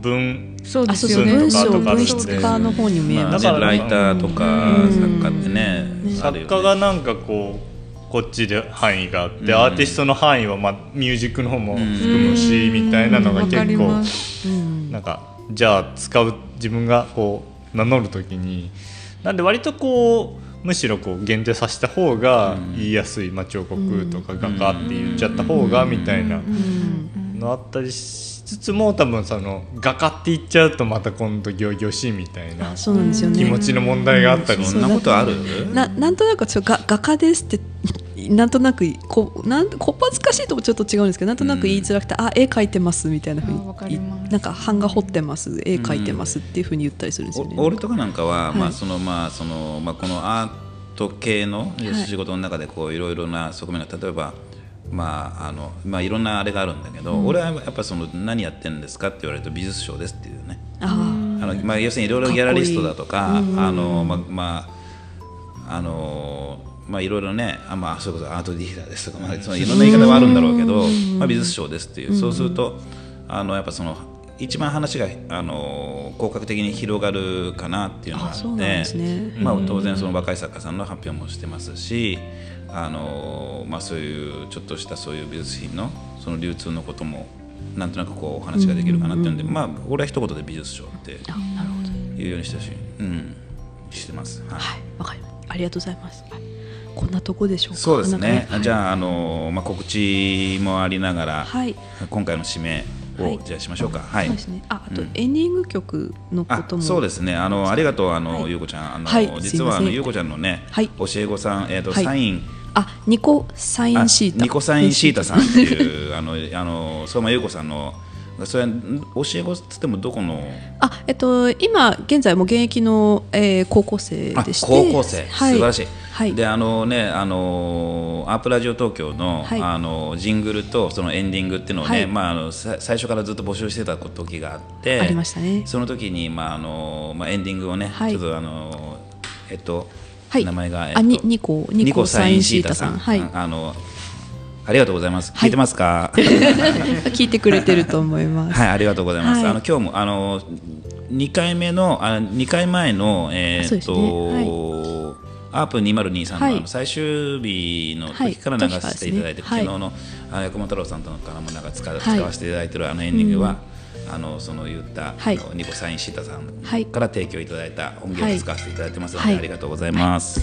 文そうですよね。文章文筆家の方に見えます、まあ、ライターとか作家ってね作家がなんかこうこっちで範囲があって、アーティストの範囲は、まあ、ミュージックの方も含むし、みたいなのが結構、なんかじゃあ使う自分がこう名乗る時になんで割とこうむしろこう限定させた方が言いやすい、まあ、彫刻とか画家って言っちゃった方がみたいなのあったりしつつも多分その画家って言っちゃうとまた今度行々しいみたいな気持ちの問題があったりそんなことある？ななんとなくちょ画画家ですってなんとなくこなんこっぱずかしいともちょっと違うんですけどなんとなく言いづらくて、うん、あ絵描いてますみたいなふうになんか版画彫ってます絵描いてますっていうふうに言ったりするんですよね。俺とかなんかは、はい、まあそのまあそのまあこのアート系の仕事の中でこういろいろな側面が例えばまああのまあ、いろんなあれがあるんだけど、うん、俺はやっぱその何やってるんですかって言われると美術賞ですっていうね。あの、まあ、要するにいろいろギャラリストだとかあのまあ、まああのまあいろいろねあ、まあ、それこそアートディーラーですとか、まあ、そのいろんな言い方はあるんだろうけど、まあ、美術賞ですっていう、そうするとあのやっぱその一番話があの広角的に広がるかなっていうのがあって、ね、まあ、当然その若い作家さんの発表もしてますしあの、まあ、そういうちょっとしたそういう美術品のその流通のこともなんとなくこうお話ができるかなっていうんで、まあ、俺は一言で美術賞っていうようにしたし、うん、してます。はい、わ、はい、かりありがとうございます。こんなとこでしょうか？そうですね。はい、じゃあ、あのまあ、告知もありながら、はい、今回の指名を、じゃあしましょうか。はい。ですね。あ、あとエンディング曲のことも。そうですね。あのありがとうあの、ゆうこちゃんあの、実はあのゆうこちゃんのね、教え子さんえっ、とサイン。あ、ニコサインシータ。ニコサインシータさんっていう [laughs] あのあの相馬優子さんのそれ教え子っつってもどこの？あ、えっと、今現在も現役の、えー、高校生でして高校生、はい、素晴らしい、はい、であのねあのアープラジオ東京のはい、あのジングルとそのエンディングっていうのをね、はい、まあ、あの最初からずっと募集してた時があってありましたね。その時に、まああのまあ、エンディングをね、ちょっとあのえっと、名前が、えっと、あニニコニコサインシータさん。はい、あのありがとうございます。聞いてますか？[laughs] 聞いてくれてると思います。はい、ありがとうございます。あの今日もあの二回目のあ二回前のえっと。アープ2023の最終日の時から流していただいて、昨日の山本太郎さんとのからもなんか使使わせていただいてるあのエンディングは、あのその言った、はい、ニコサインシータさんから提供いただいた音源を使わせていただいてますので、ありがとうございます。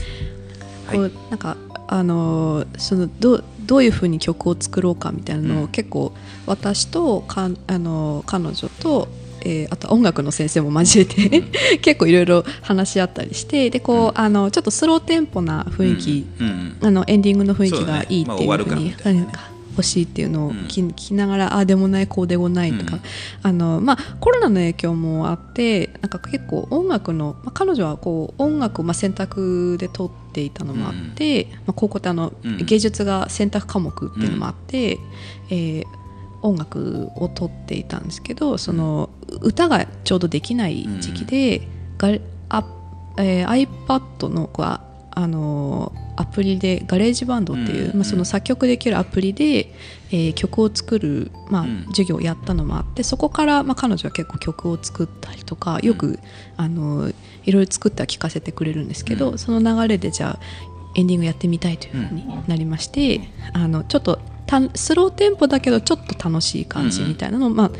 はい、なんかあのそのどどういうふうに曲を作ろうかみたいなのを、うん、結構私とかあの彼女とえー、あと音楽の先生も交えて、うん、[laughs] 結構いろいろ話し合ったりしてでこう、うん、あのちょっとスローテンポな雰囲気、うん、あのエンディングの雰囲気がいいっていうふうに、ね、ほしいっていうのを聞,、聞きながらああでもないこうでもないとか、うん。あのまあ、コロナの影響もあってなんか結構音楽の、まあ、彼女はこう音楽をまあ選択で取っていたのもあって、まあ、高校ってあの、うん。芸術が選択科目っていうのもあって、えー音楽を取っていたんですけどその歌がちょうどできない時期で、ガレあえー iPad のこうああのーアプリで GarageBand っていう、うんまあ、その作曲できるアプリで、えー曲を作る、まあうん。授業をやったのもあってそこから、まあ、彼女は結構曲を作ったりとかよく、あのーいろいろ作っては聴かせてくれるんですけど、うん。その流れでじゃあエンディングやってみたいというふうになりまして、あのちょっとたスローテンポだけどちょっと楽しい感じみたいなのを、まあ、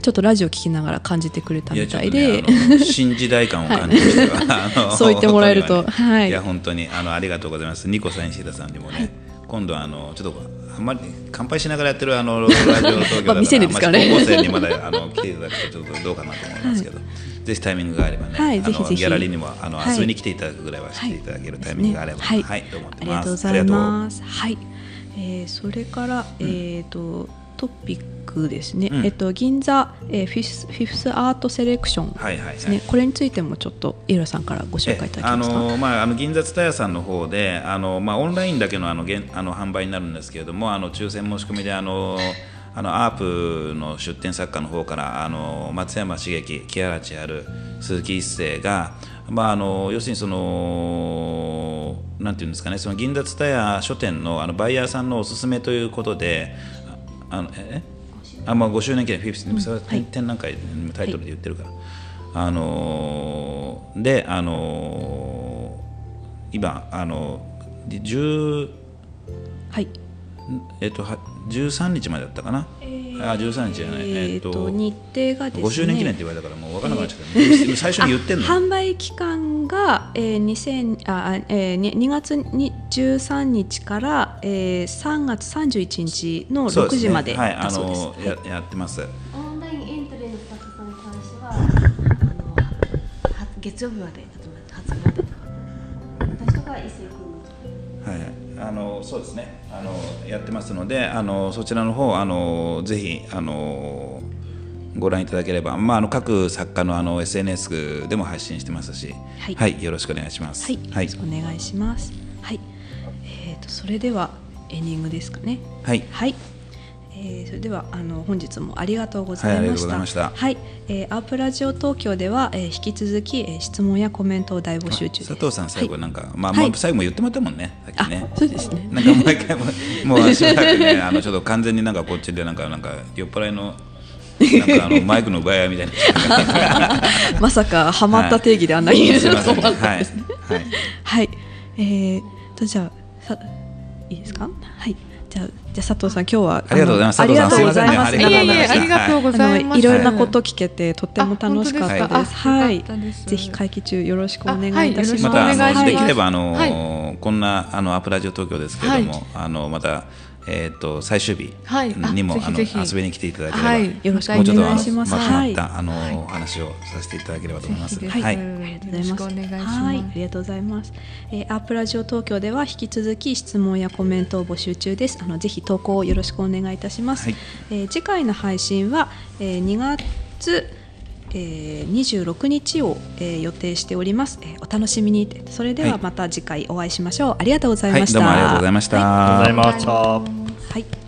ちょっとラジオ聞きながら感じてくれたみたいで。ね新時代感を感じましたよあの [laughs] そう言ってもらえると本当にはい。いや本当にあのありがとうございます。ニコさん石田さんにもね、今度はあのちょっとあんまり乾杯しながらやってるあの [laughs] ラジオ東京だまあ未成年ですからね。高校生にまだあの来ていただくとちょっとどうかなと思いますけど、[laughs] ぜひタイミングがあればね、はいぜひぜひ。ギャラリーにもあの、はい。遊びに来ていただくぐらいはしていただけるタイミングがあれば、はい、はい、と思ってありがます。とうございます。はい、えー、それから、えっ、とトピックですね。うんえっと銀座、えー、フィフスフィフスアートセレクションはいはいは。これについてもちょっと井浦さんからご紹介いただけあますか？のまあ、あの銀座蔦屋さんの方であの、まあ、オンラインだけのあの現あの販売になるんですけれどもあの抽選申し込みであのあのアープの出展作家の方からあの松山茂樹木原千春鈴木一世が、まあ、あの要するにそのなんていうんですかねその銀座蔦屋書店のあのバイヤーさんのおすすめということでああのえあまあ、5周年記念フィフス、それは展覧会のタイトルで言ってるから、あのーで、あのー今、あのー、10はい。えっと、は13日までだったかな、あ13日じゃない、えっ、と日程がですね。5周年記念って言われたからもう分からなくなっちゃった、[laughs] 最初に言ってんの？あ販売期間が、えー、2000あ、えー、に2月に13日から、えー、3月31日の6そうですね。時まではい、あ。のーややってます。オンラインエントリーのスタッフさんに関してはあのは月曜日まで例えば20日まで。とか私とかは一斉君はい、あのそうですねあのやってますのであのそちらの方あのぜひあのご覧いただければ、まあ、あの各作家のあの SNS でも配信してますし、はいよろしくお願いします。はい、よろしくお願いします。はい、えー、とそれではエンディングですかね。はいはい。えー、それではあの本日もありがとうございました。はいいましたはい、えー、アープラジオ東京では、えー、引き続き、えー、質問やコメントを大募集中。佐藤さん最後なんか、まあ、はいもう最後も言ってもらったもんね、さっきね。あそうですねなんかもう一回ももう [laughs] しばらくね、あのちょっと完全になんかこっちでなんかなんか酔っ払いのなんかあの [laughs] マイクの奪い合いみたいな。[laughs] まさかハマった定義であんなに、すみません。困っはいたですね。はい。はい、えー、とじゃあさいいですか？はい。じゃあじゃあ佐藤さん今日はありがとうございます。ありがとうございます。いません。ねありがとうございましたいえいえありがとうございます。いろいろなこと聞けてとっても楽しかったです。はいぜひ会期中よろしくお願いいいたします。またできればあの、はこんなあのアプラジオ東京です。けれども、はいあのまたえっ、と最終日はいあにも、あのぜひぜひ遊びに来ていただければ、はいよろしくおもうちょっとあの願いします。まとはい。まった、あの、お話をさせていただければと思います。はい、はいありがとうございます。よろしくお願いしますはい、ありがとうございます。えー、アープラジオ東京では引き続き質問やコメントを募集中です。あのぜひ投稿をよろしくお願いいたします。はいえー次回の配信は、えー、2月えー、26日を、えー予定しております、えーお楽しみに。それでははい。また次回お会いしましょう、ありがとうございはい、ました、どうもありがとうございました。ありがとうございました。